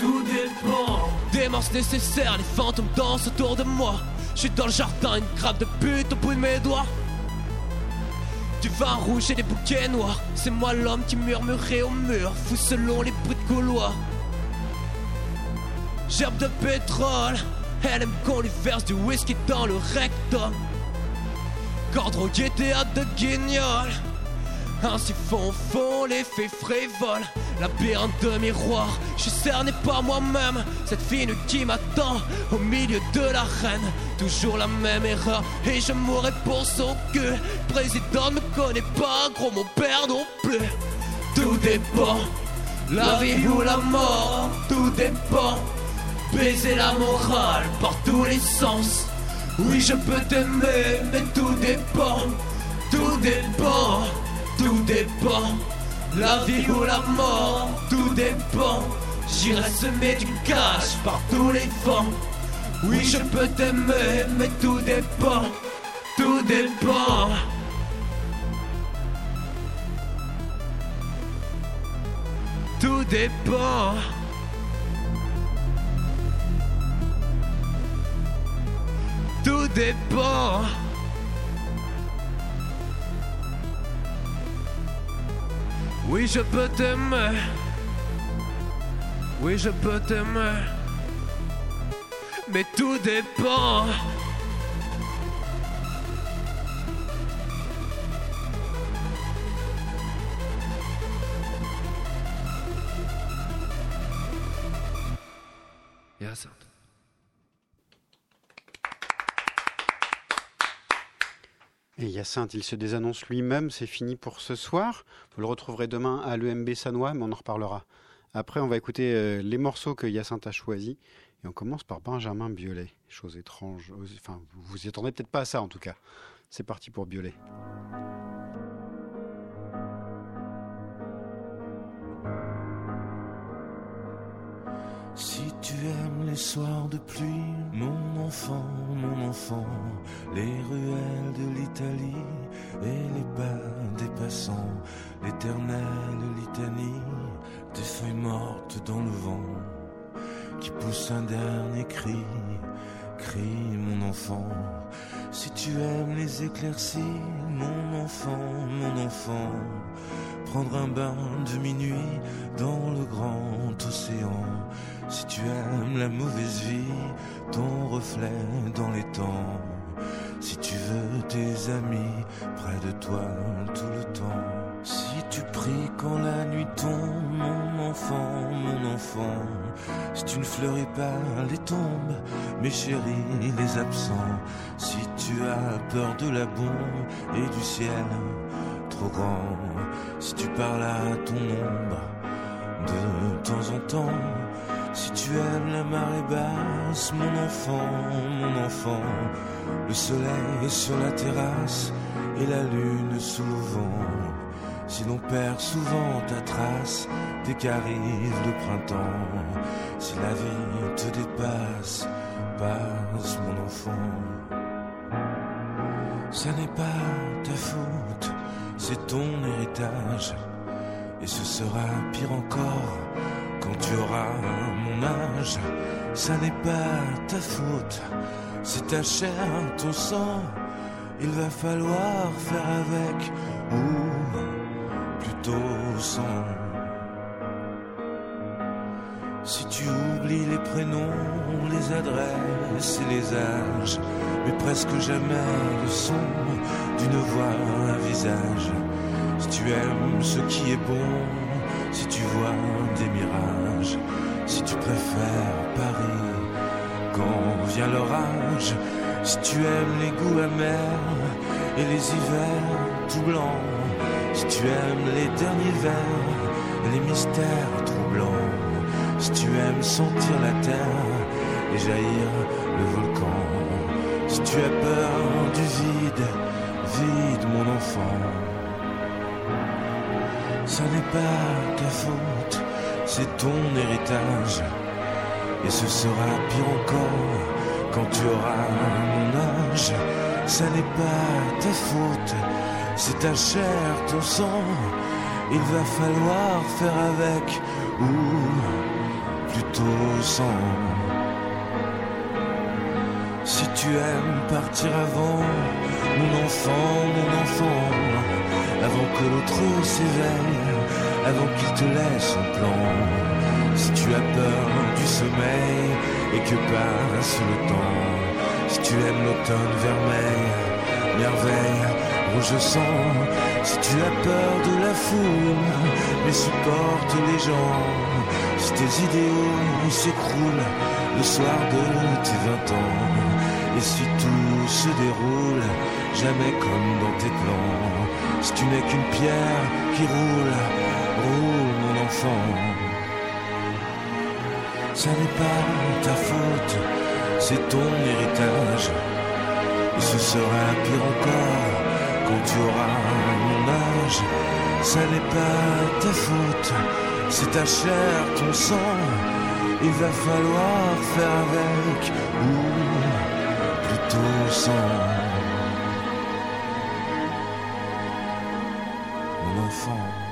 Tout dépend. Démence nécessaire, les fantômes dansent autour de moi. Je suis dans le jardin, une grappe de pute au bout de mes doigts. Du vin rouge et des bouquets noirs. C'est moi l'homme qui murmurait au mur, fou selon les bruits de couloir. Gerbe de pétrole, elle aime qu'on lui verse du whisky dans le rectum. Drogué, théâtre de guignol. Ainsi font fond les faits frivoles. Labyrinthe de miroir, je suis cerné par moi-même. Cette fille qui m'attend au milieu de l'arène. Toujours la même erreur et je mourrai pour son cul. Président ne me connaît pas, gros mon père non plus. Tout dépend, la vie ou la mort, tout dépend. Baiser la morale par tous les sens. Oui, je peux t'aimer, mais tout dépend, tout dépend, tout dépend. La vie ou la mort, tout dépend. J'irai semer du cash par tous les vents. Oui, je peux t'aimer, mais tout dépend, tout dépend. Tout dépend. Tout dépend. Oui, je peux t'aimer. Oui, je peux t'aimer. Mais tout dépend. Hyacinthe. Et Hyacinthe, il se désannonce lui-même, c'est fini pour ce soir. Vous le retrouverez demain à l'EMB Sanois, mais on en reparlera. Après, on va écouter euh, les morceaux que Hyacinthe a choisis. Et on commence par Benjamin Biolay. Chose étrange. Enfin, vous vous y attendez peut-être pas à ça en tout cas. C'est parti pour Biolay. Si tu aimes les soirs de pluie, mon enfant, mon enfant, les ruelles de l'Italie et les pas des passants, l'éternelle litanie des feuilles mortes dans le vent qui pousse un dernier cri, cri mon enfant. Si tu aimes les éclaircies, mon enfant, mon enfant, prendre un bain de minuit dans le grand océan. Si tu aimes la mauvaise vie, ton reflet dans les temps. Si tu veux tes amis près de toi tout le temps. Si tu pries quand la nuit tombe, mon enfant, mon enfant. Si tu ne fleuris pas les tombes, mes chéris, les absents. Si tu as peur de la bombe et du ciel trop grand. Si tu parles à ton ombre de temps en temps. Tu aimes la marée basse, mon enfant, mon enfant, le soleil sur la terrasse et la lune sous le vent. Si l'on perd souvent ta trace dès qu'arrive le printemps, si la vie te dépasse, passe mon enfant. Ça n'est pas ta faute, c'est ton héritage. Et ce sera pire encore quand tu auras mon âge. Ça n'est pas ta faute, c'est ta chair, ton sang. Il va falloir faire avec ou plutôt sans. Si tu oublies les prénoms, les adresses et les âges, mais presque jamais le son d'une voix, un visage. Si tu aimes ce qui est bon, si tu vois des mirages, si tu préfères Paris quand vient l'orage, si tu aimes les goûts amers et les hivers tout blancs, si tu aimes les derniers vers et les mystères troublants, si tu aimes sentir la terre et jaillir le volcan, si tu as peur du vide, vide mon enfant. Ça n'est pas ta faute, c'est ton héritage. Et ce sera pire encore quand tu auras mon âge. Ça n'est pas ta faute, c'est ta chair, ton sang. Il va falloir faire avec ou plutôt sans. Si tu aimes partir avant, mon enfant, mon enfant, avant que l'autre s'éveille, avant qu'il te laisse son plan. Si tu as peur du sommeil et que passe le temps, si tu aimes l'automne vermeil, merveille, rouge sang, si tu as peur de la foule, mais supporte les gens, si tes idéaux s'écroulent le soir de tes vingt ans, et si tout se déroule jamais comme dans tes plans, si tu n'es qu'une pierre qui roule, roule mon enfant. Ça n'est pas ta faute, c'est ton héritage. Et ce sera pire encore quand tu auras mon âge. Ça n'est pas ta faute, c'est ta chair, ton sang. Il va falloir faire avec ou plutôt sans. Enfant.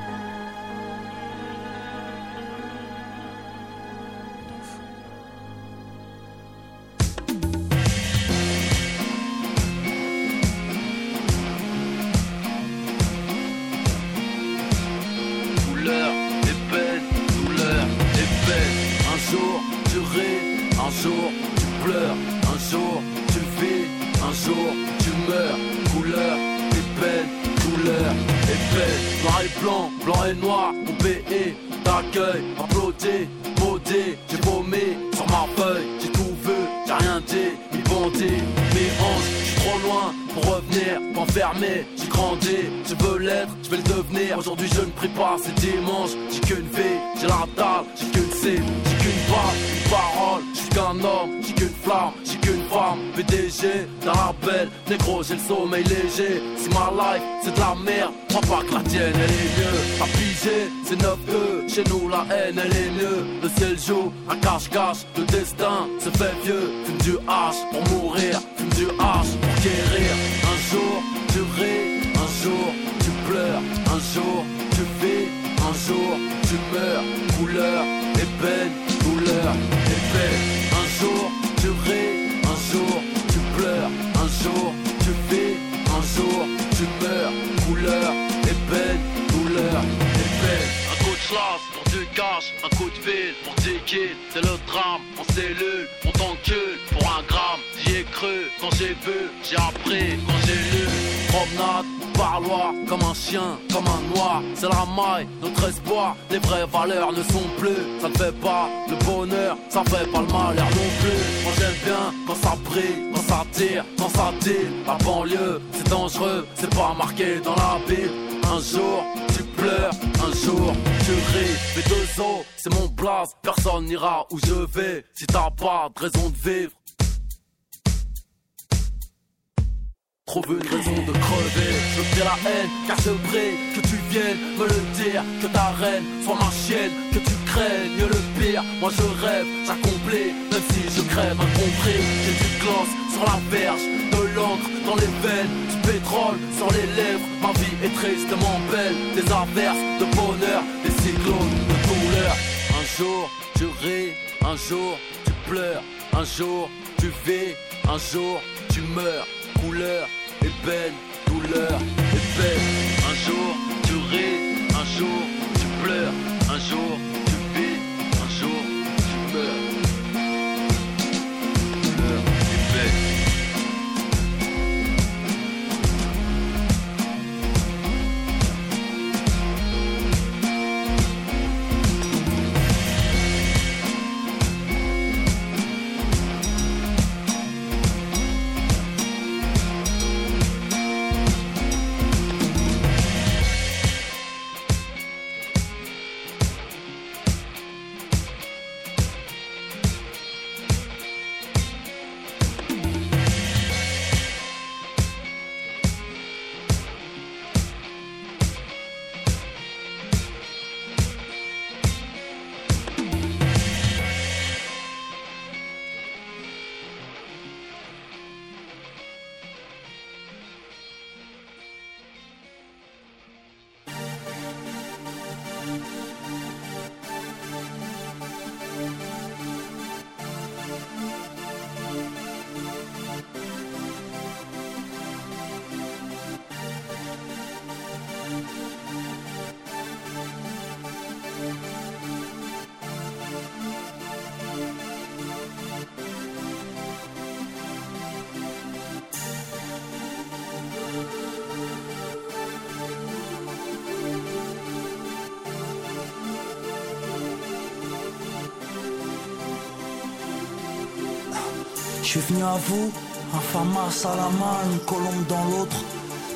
Suis venu à vous, un famas à la main, une colombe dans l'autre.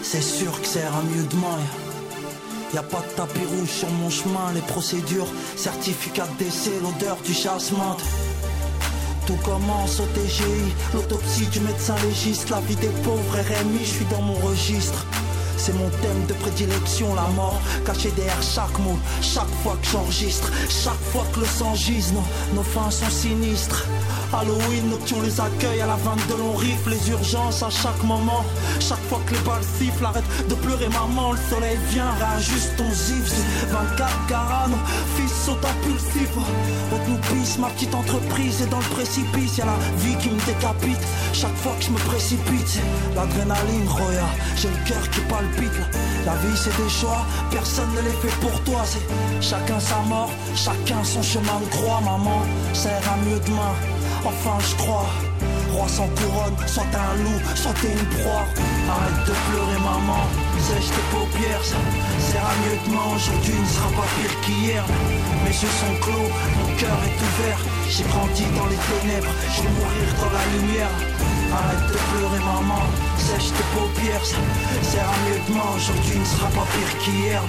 C'est sûr que c'est un mieux demain. Y a pas de tapis rouge sur mon chemin, les procédures, certificat de décès, l'odeur du jasmin. Tout commence au TGI, l'autopsie du médecin légiste, la vie des pauvres RMI, je suis dans mon registre. C'est mon thème de prédilection, la mort, cachée derrière chaque mot, chaque fois que j'enregistre, chaque fois que le sang gise, nos fins sont sinistres. Halloween, nocturne les accueille à la vente de longs rifles, les urgences à chaque moment. Chaque fois que les balles sifflent, arrête de pleurer maman, le soleil vient, réajuste ton zif. 24 carats, nos fils sont impulsifs. On nous pisse, ma petite entreprise est dans le précipice. Y'a la vie qui me décapite, chaque fois que je me précipite. L'adrénaline, Roya, j'ai le cœur qui palpite. La vie c'est des choix, personne ne les fait pour toi. C'est chacun sa mort, chacun son chemin de croix, maman. Ça ira mieux demain enfin je crois. Roi sans couronne, soit un loup, soit t'es une proie. Arrête de pleurer maman, sèche tes paupières, ça sera mieux demain, aujourd'hui ne sera pas pire qu'hier. Mes yeux sont clos, mon cœur est ouvert, j'ai grandi dans les ténèbres, je vais mourir dans la lumière. Arrête de pleurer maman, sèche tes paupières, ça sera mieux demain, aujourd'hui ne sera pas pire qu'hier.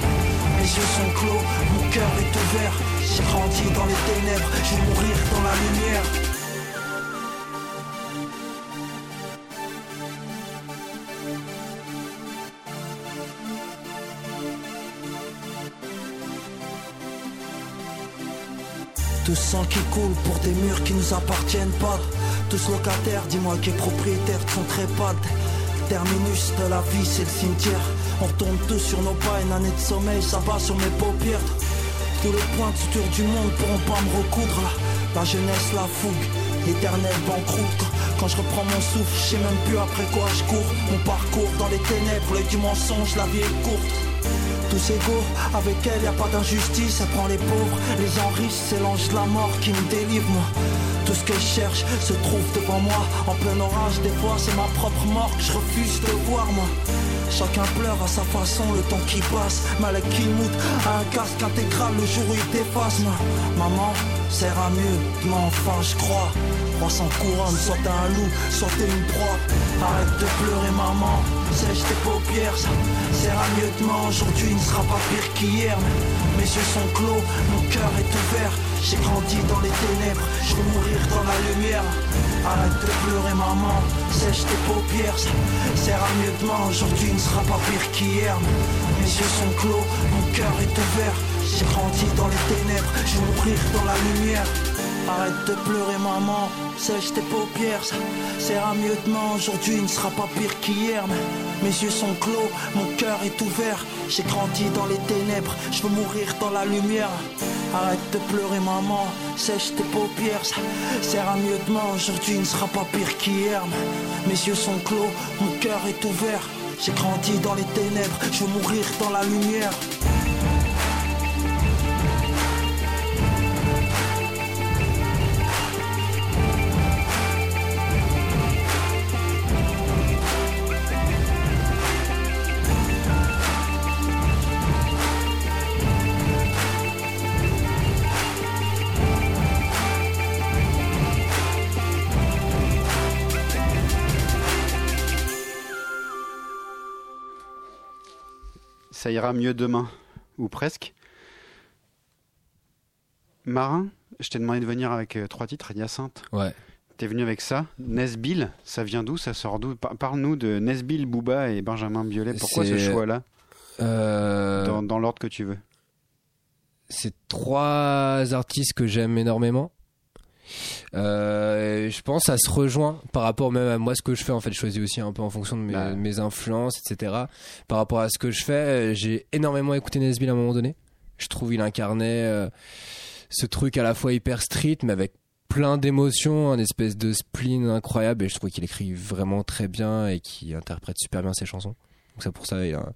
Mes yeux sont clos, mon cœur est ouvert, j'ai grandi dans les ténèbres, je vais mourir dans la lumière. Tout sang qui coule pour des murs qui nous appartiennent pas. Tous locataires, dis-moi qui est propriétaire de son trépas. Terminus de la vie, c'est le cimetière. On retourne tous sur nos pas, une année de sommeil, ça va sur mes paupières. Tous les points de suture du monde pourront pas me recoudre. La, la jeunesse, la fougue, l'éternel banqueroute. Quand je reprends mon souffle, je sais même plus après quoi je cours. Mon parcours dans les ténèbres, l'œil du mensonge, la vie est courte. Tous égaux, avec elle y a pas d'injustice, elle prend les pauvres, les enrichit, c'est l'ange de la mort qui me délivre moi. Tout ce que je cherche se trouve devant moi, en plein orage, des fois c'est ma propre mort que je refuse de voir moi. Chacun pleure à sa façon, le temps qui passe, Malek qui moute à un casque intégral le jour où il t'efface. Maman, sert à mieux, demain enfin je crois. 300 couronnes, soit t'es un loup, soit t'es une proie. Arrête de pleurer maman, sèche tes paupières, ça sert à mieux demain. Aujourd'hui ne sera pas pire qu'hier. Mes yeux sont clos, mon cœur est ouvert. J'ai grandi dans les ténèbres, je veux mourir dans la lumière. Arrête de pleurer maman, sèche tes paupières, ça sert à mieux demain. Aujourd'hui ne sera pas pire qu'hier. Mes yeux sont clos, mon cœur est ouvert. J'ai grandi dans les ténèbres, je veux mourir dans la lumière. Arrête de pleurer maman, sèche tes paupières, sert à mieux demain, aujourd'hui ne sera pas pire qu'hier. Mes yeux sont clos, mon cœur est ouvert, j'ai grandi dans les ténèbres, je veux mourir dans la lumière. Arrête de pleurer maman, sèche tes paupières, sert à mieux demain, aujourd'hui ne sera pas pire qu'hier. Mes yeux sont clos, mon cœur est ouvert, j'ai grandi dans les ténèbres, je veux mourir dans la lumière. Ça ira mieux demain, ou presque. Marin, je t'ai demandé de venir avec euh, trois titres, Hyacinthe. Ouais. T'es venu avec ça. Nesbill, ça vient d'où Ça sort d'où? Par- Parle-nous de Nesbill, Booba et Benjamin Biolay. Pourquoi ce C'est- choix-là? Euh, Dans, dans l'ordre que tu veux. c'est trois artistes que j'aime énormément. Euh, je pense que ça se rejoint par rapport même à moi ce que je fais en fait je choisis aussi un peu en fonction de mes, Bah. mes influences etc par rapport à ce que je fais euh, j'ai énormément écouté Nesbill à un moment donné. Je trouve il incarnait euh, ce truc à la fois hyper street mais avec plein d'émotions un espèce de spleen incroyable et je trouve qu'il écrit vraiment très bien et qu'il interprète super bien ses chansons. Donc ça pour ça il a-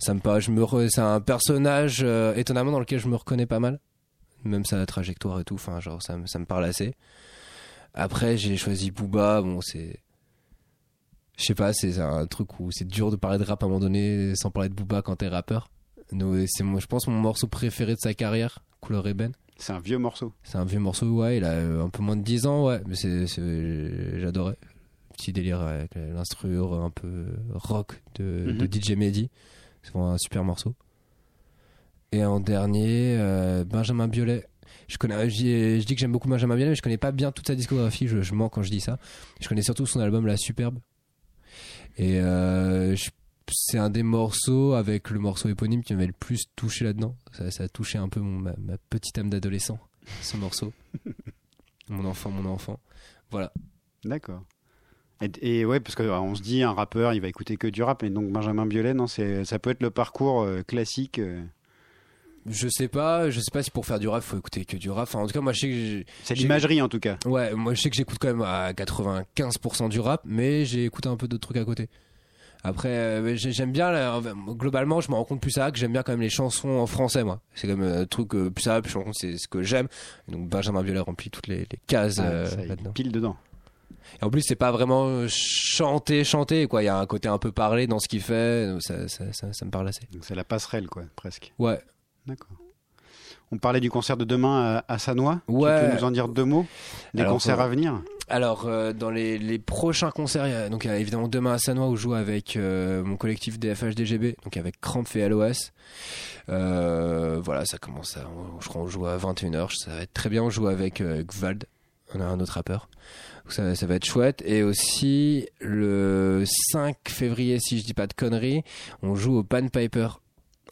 ça me je me re- c'est un personnage euh, étonnamment dans lequel je me reconnais pas mal. Même sa trajectoire et tout enfin genre ça, ça me parle assez après j'ai choisi Booba bon c'est je sais pas c'est un truc où c'est dur de parler de rap à un moment donné sans parler de Booba quand t'es rappeur. C'est moi je pense mon morceau préféré de sa carrière couleur ébène C'est un vieux morceau. c'est un vieux morceau ouais il a euh, un peu moins de 10 ans ouais mais c'est j'adorais. Petit délire avec l'instru un peu rock de, Mhm. de DJ Mehdi. C'est vraiment un super morceau. Et en dernier euh, Benjamin Biolay je connais je dis que j'aime beaucoup Benjamin Biolay mais je connais pas bien toute sa discographie je, je mens quand je dis ça je connais surtout son album La Superbe et euh, c'est un des morceaux avec le morceau éponyme qui m'avait le plus touché là-dedans ça, ça a touché un peu mon, ma, ma petite âme d'adolescent ce morceau *laughs* mon enfant mon enfant voilà D'accord. Et, et ouais, parce qu'on se dit, un rappeur, il va écouter que du rap. Et donc Benjamin Biolay, non, ça peut être le parcours euh, classique. Euh. Je sais pas, je sais pas si pour faire du rap, faut écouter que du rap. Enfin, en tout cas, moi, je sais que C'est l'imagerie en tout cas. Ouais, moi, je sais que j'écoute quand même à 95% du rap, mais j'ai écouté un peu d'autres trucs à côté. Après, euh, j'ai- j'aime bien, globalement, je me rends compte plus ça que j'aime bien quand même les chansons en français, moi. C'est comme un truc euh, plus ça, puis je me rends compte que c'est ce que j'aime. Donc, Benjamin Biolay remplit toutes les, les cases Ah, euh, ça, là-dedans. pile dedans. Et en plus, c'est pas vraiment euh, chanter, chanter, quoi. Il y a un côté un peu parlé dans ce qu'il fait, donc ça, ça, ça, ça me parle assez. Donc c'est la passerelle, quoi, presque. Ouais. D'accord. On parlait du concert de demain à, à Sanois. Ouais. Tu peux nous en dire deux mots Des Alors, concerts euh, à venir Alors, euh, dans les, les prochains concerts, il y a, donc il y a évidemment demain à Sanois où je joue avec euh, mon collectif DFHDGB, donc avec Cramp et. Euh, voilà, ça commence à. Je crois qu'on joue à 21h, ça va être très bien. On joue avec euh, Gvald, on a un autre rappeur. Donc ça, ça va être chouette. Et aussi, le 5 février, si je dis pas de conneries, on joue au Pan Piper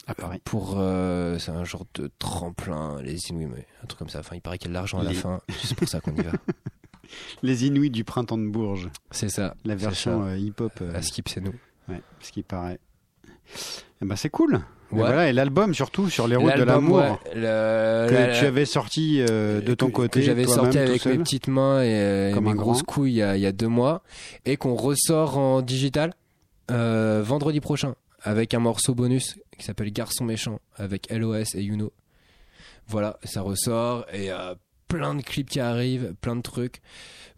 À Paris. Pour euh, c'est un genre de tremplin, les Inouïs, mais un truc comme ça. Enfin, il paraît qu'il y a de l'argent à la fin. C'est pour ça qu'on y va. *laughs* Les Inuits du printemps de Bourges. C'est ça. La version euh, hip-hop. euh, À Skip, c'est nous. Ouais, ce qui paraît. Eh ben, c'est cool. Et Ouais. voilà, et l'album surtout sur les routes de l'amour ouais, le- que la- tu avais sorti euh, de ton que- côté. que j'avais sorti avec mes petites mains et, euh, mes grosses couilles il y, a, il y a deux mois et qu'on ressort en digital euh, vendredi prochain avec un morceau bonus qui s'appelle Garçon méchant avec LOS et Yuno. Voilà, ça ressort et euh, plein de clips qui arrivent, plein de trucs.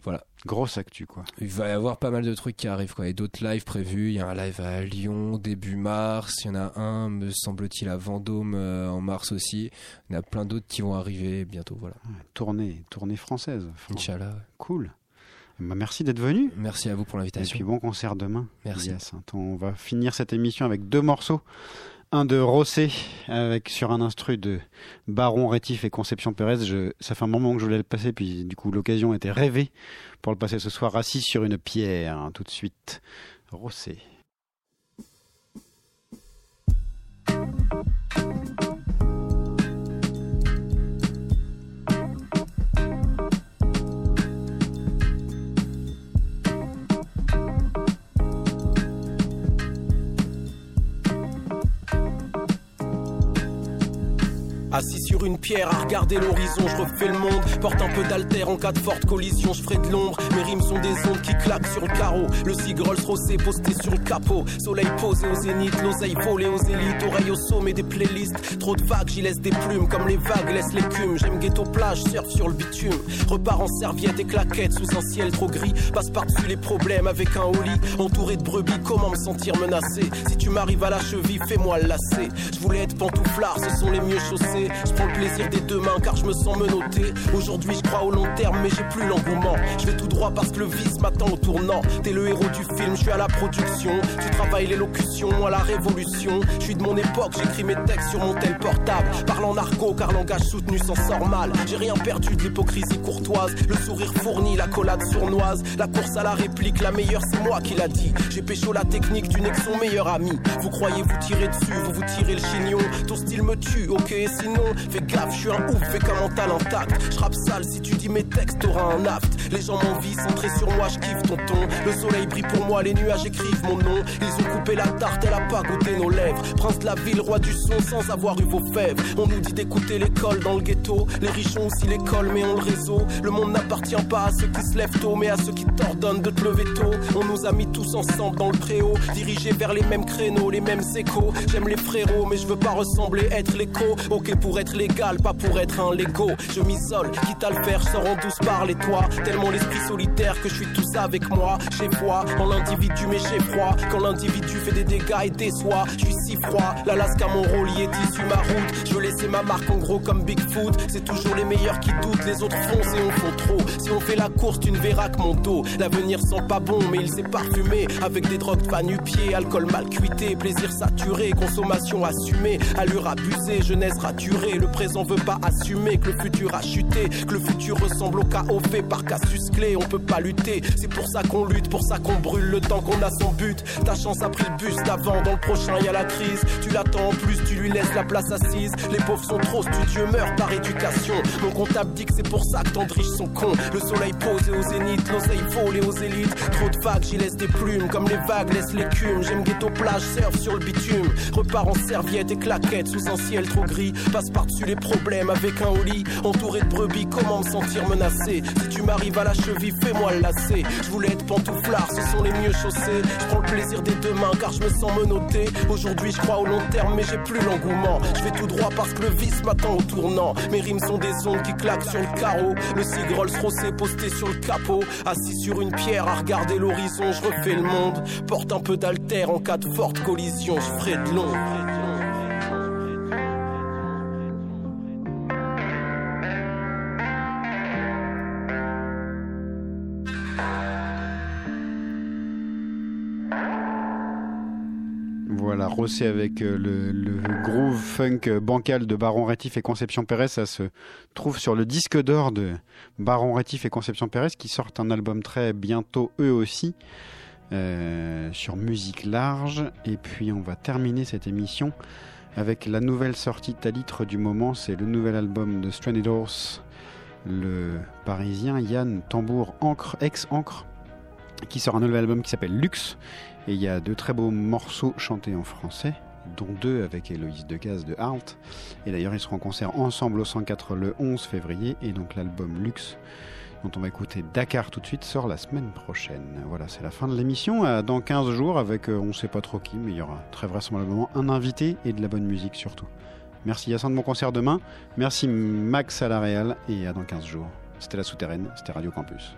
Voilà. Grosse actu quoi. Il va y avoir pas mal de trucs qui arrivent quoi. Et d'autres lives prévus. Il y a un live à Lyon début mars. Il y en a un, me semble-t-il, à Vendôme euh, en mars aussi. Il y en a plein d'autres qui vont arriver bientôt. Voilà. Tournée, tournée française. Inch'Allah. Cool. Ben, merci d'être venu. Merci à vous pour Et l'invitation. puis bon concert demain. Merci. Hyacinthe. On va finir cette émission avec deux morceaux. Un de Rossé avec sur un instru de Baron Rétif et Conception Pérez. Je, ça fait un moment que je voulais le passer, puis du coup l'occasion était rêvée pour le passer ce soir assis sur une pierre. hein, tout de suite, Rossé. Assis sur une pierre à regarder l'horizon, je refais le monde. Porte un peu d'alter en cas de forte collision, je ferai de l'ombre. Mes rimes sont des ondes qui claquent sur le carreau. Le cigre Rolls Rossé posté sur le capot. Soleil posé au zénith, l'oseille volée aux élites. Oreille au sommet des playlists. Trop de vagues, j'y laisse des plumes. Comme les vagues laissent l'écume. J'aime ghetto plage, surf sur le bitume. Repars en serviette et claquettes sous un ciel trop gris. Passe par-dessus les problèmes avec un holly. Entouré de brebis, comment me sentir menacé? Si tu m'arrives à la cheville, fais-moi le. Je voulais être pantouflard, ce sont les mieux chaussés. Je prends le plaisir des deux mains car je me sens menotté. Aujourd'hui, je crois au long terme, mais j'ai plus l'engouement. Je vais tout droit parce que le vice m'attend au tournant. T'es le héros du film, je suis à la production. Tu travailles l'élocution à la révolution. Je suis de mon époque, j'écris mes textes sur mon tel portable. Parle en argot car langage soutenu s'en sort mal. J'ai rien perdu de l'hypocrisie courtoise. Le sourire fourni, la collade sournoise. La course à la réplique, la meilleure, c'est moi qui l'a dit. J'ai pécho la technique du que son meilleur ami. Vous croyez vous tirer dessus, vous vous tirez le chignon. Ton style me tue, ok, et fais gaffe, je suis un ouf, fais qu'un mental intact. Je rappe sale, si tu dis mes textes, t'auras un aft. Les gens m'envient, centrés sur moi, je kiffe ton ton. Le soleil brille pour moi, les nuages écrivent mon nom. Ils ont coupé la tarte, elle a pas goûté nos lèvres. Prince de la ville, roi du son, sans avoir eu vos fèves. On nous dit d'écouter l'école dans le ghetto. Les riches ont aussi l'école, mais on le réseau. Le monde n'appartient pas à ceux qui se lèvent tôt, mais à ceux qui t'ordonnent de te lever tôt. On nous a mis tous ensemble dans le préau, dirigés vers les mêmes créneaux, les mêmes échos. J'aime les frérots, mais je veux pas ressembler, être l'écho. Ok pour être légal, pas pour être un Lego. Je m'isole, quitte à le faire, sors en douce par les toits. Tellement l'esprit solitaire que je suis tout ça avec moi. Chez moi, en l'individu, mais j'ai froid. Quand l'individu fait des dégâts et déçoit, je suis si froid. L'Alaska, mon rôle y est issu ma route. Je veux laisser ma marque en gros comme Bigfoot. C'est toujours les meilleurs qui doutent, les autres foncent et on font trop. Si on fait la course, tu ne verras que mon dos. L'avenir sent pas bon, mais il s'est parfumé. Avec des drogues pas nu-pieds, alcool mal cuité, plaisir saturé, consommation assumée, allure abusée, jeunesse Le présent veut pas assumer que le futur a chuté, que le futur ressemble au chaos fait par Cassius Clé. On peut pas lutter, c'est pour ça qu'on lutte, pour ça qu'on brûle le temps qu'on a son but. Ta chance a pris le bus d'avant, dans le prochain y a la crise. Tu l'attends en plus, tu lui laisses la place assise. Les pauvres sont trop studieux, meurent par éducation. Mon comptable dit que c'est pour ça que tant de riches cons. Le soleil posé au zénith, l'oseille volée aux élites. Trop de vagues, j'y laisse des plumes, comme les vagues laissent l'écume. J'aime ghetto plage, surf sur le bitume. Repars en serviette et claquettes sous un ciel trop gris. Passe par-dessus les problèmes avec un holly. Entouré de brebis, comment me sentir menacé? Si tu m'arrives à la cheville, fais-moi le lacet. Je voulais être pantouflard, ce sont les mieux chaussés. Je prends le plaisir des deux mains car je me sens menotté. Aujourd'hui, je crois au long terme, mais j'ai plus l'engouement. Je vais tout droit parce que le vice m'attend au tournant. Mes rimes sont des ondes qui claquent sur le carreau. Le cigre Rolls Rossé posté sur le capot. Assis sur une pierre à regarder l'horizon, je refais le monde. Porte un peu d'alter en cas de forte collision, je ferai de long. Voilà, Rossé avec euh, le, groove funk bancal de Baron Rétif et Conception Pérez. Ça se trouve sur le disque d'or de Baron Rétif et Conception Pérez qui sortent un album très bientôt eux aussi euh, sur musique large. Et puis on va terminer cette émission avec la nouvelle sortie titre du moment. C'est le nouvel album de Stranded Horse, le parisien Yann Tambour, encre, ex-encre, qui sort un nouvel album qui s'appelle Luxe. Et il y a de très beaux morceaux chantés en français, dont deux avec Héloïse Decazes de Halt. Et d'ailleurs, ils seront en concert ensemble au 104 le 11 février. Et donc, l'album Luxe, dont on va écouter Dakar tout de suite, sort la semaine prochaine. Voilà, c'est la fin de l'émission. Euh, Dans 15 jours, avec euh, on sait pas trop qui, mais il y aura très vraisemblablement un invité et de la bonne musique surtout. Merci Yassin de mon concert demain. Merci Max à la Réal. Et à dans 15 jours. C'était La Souterraine, c'était Radio Campus.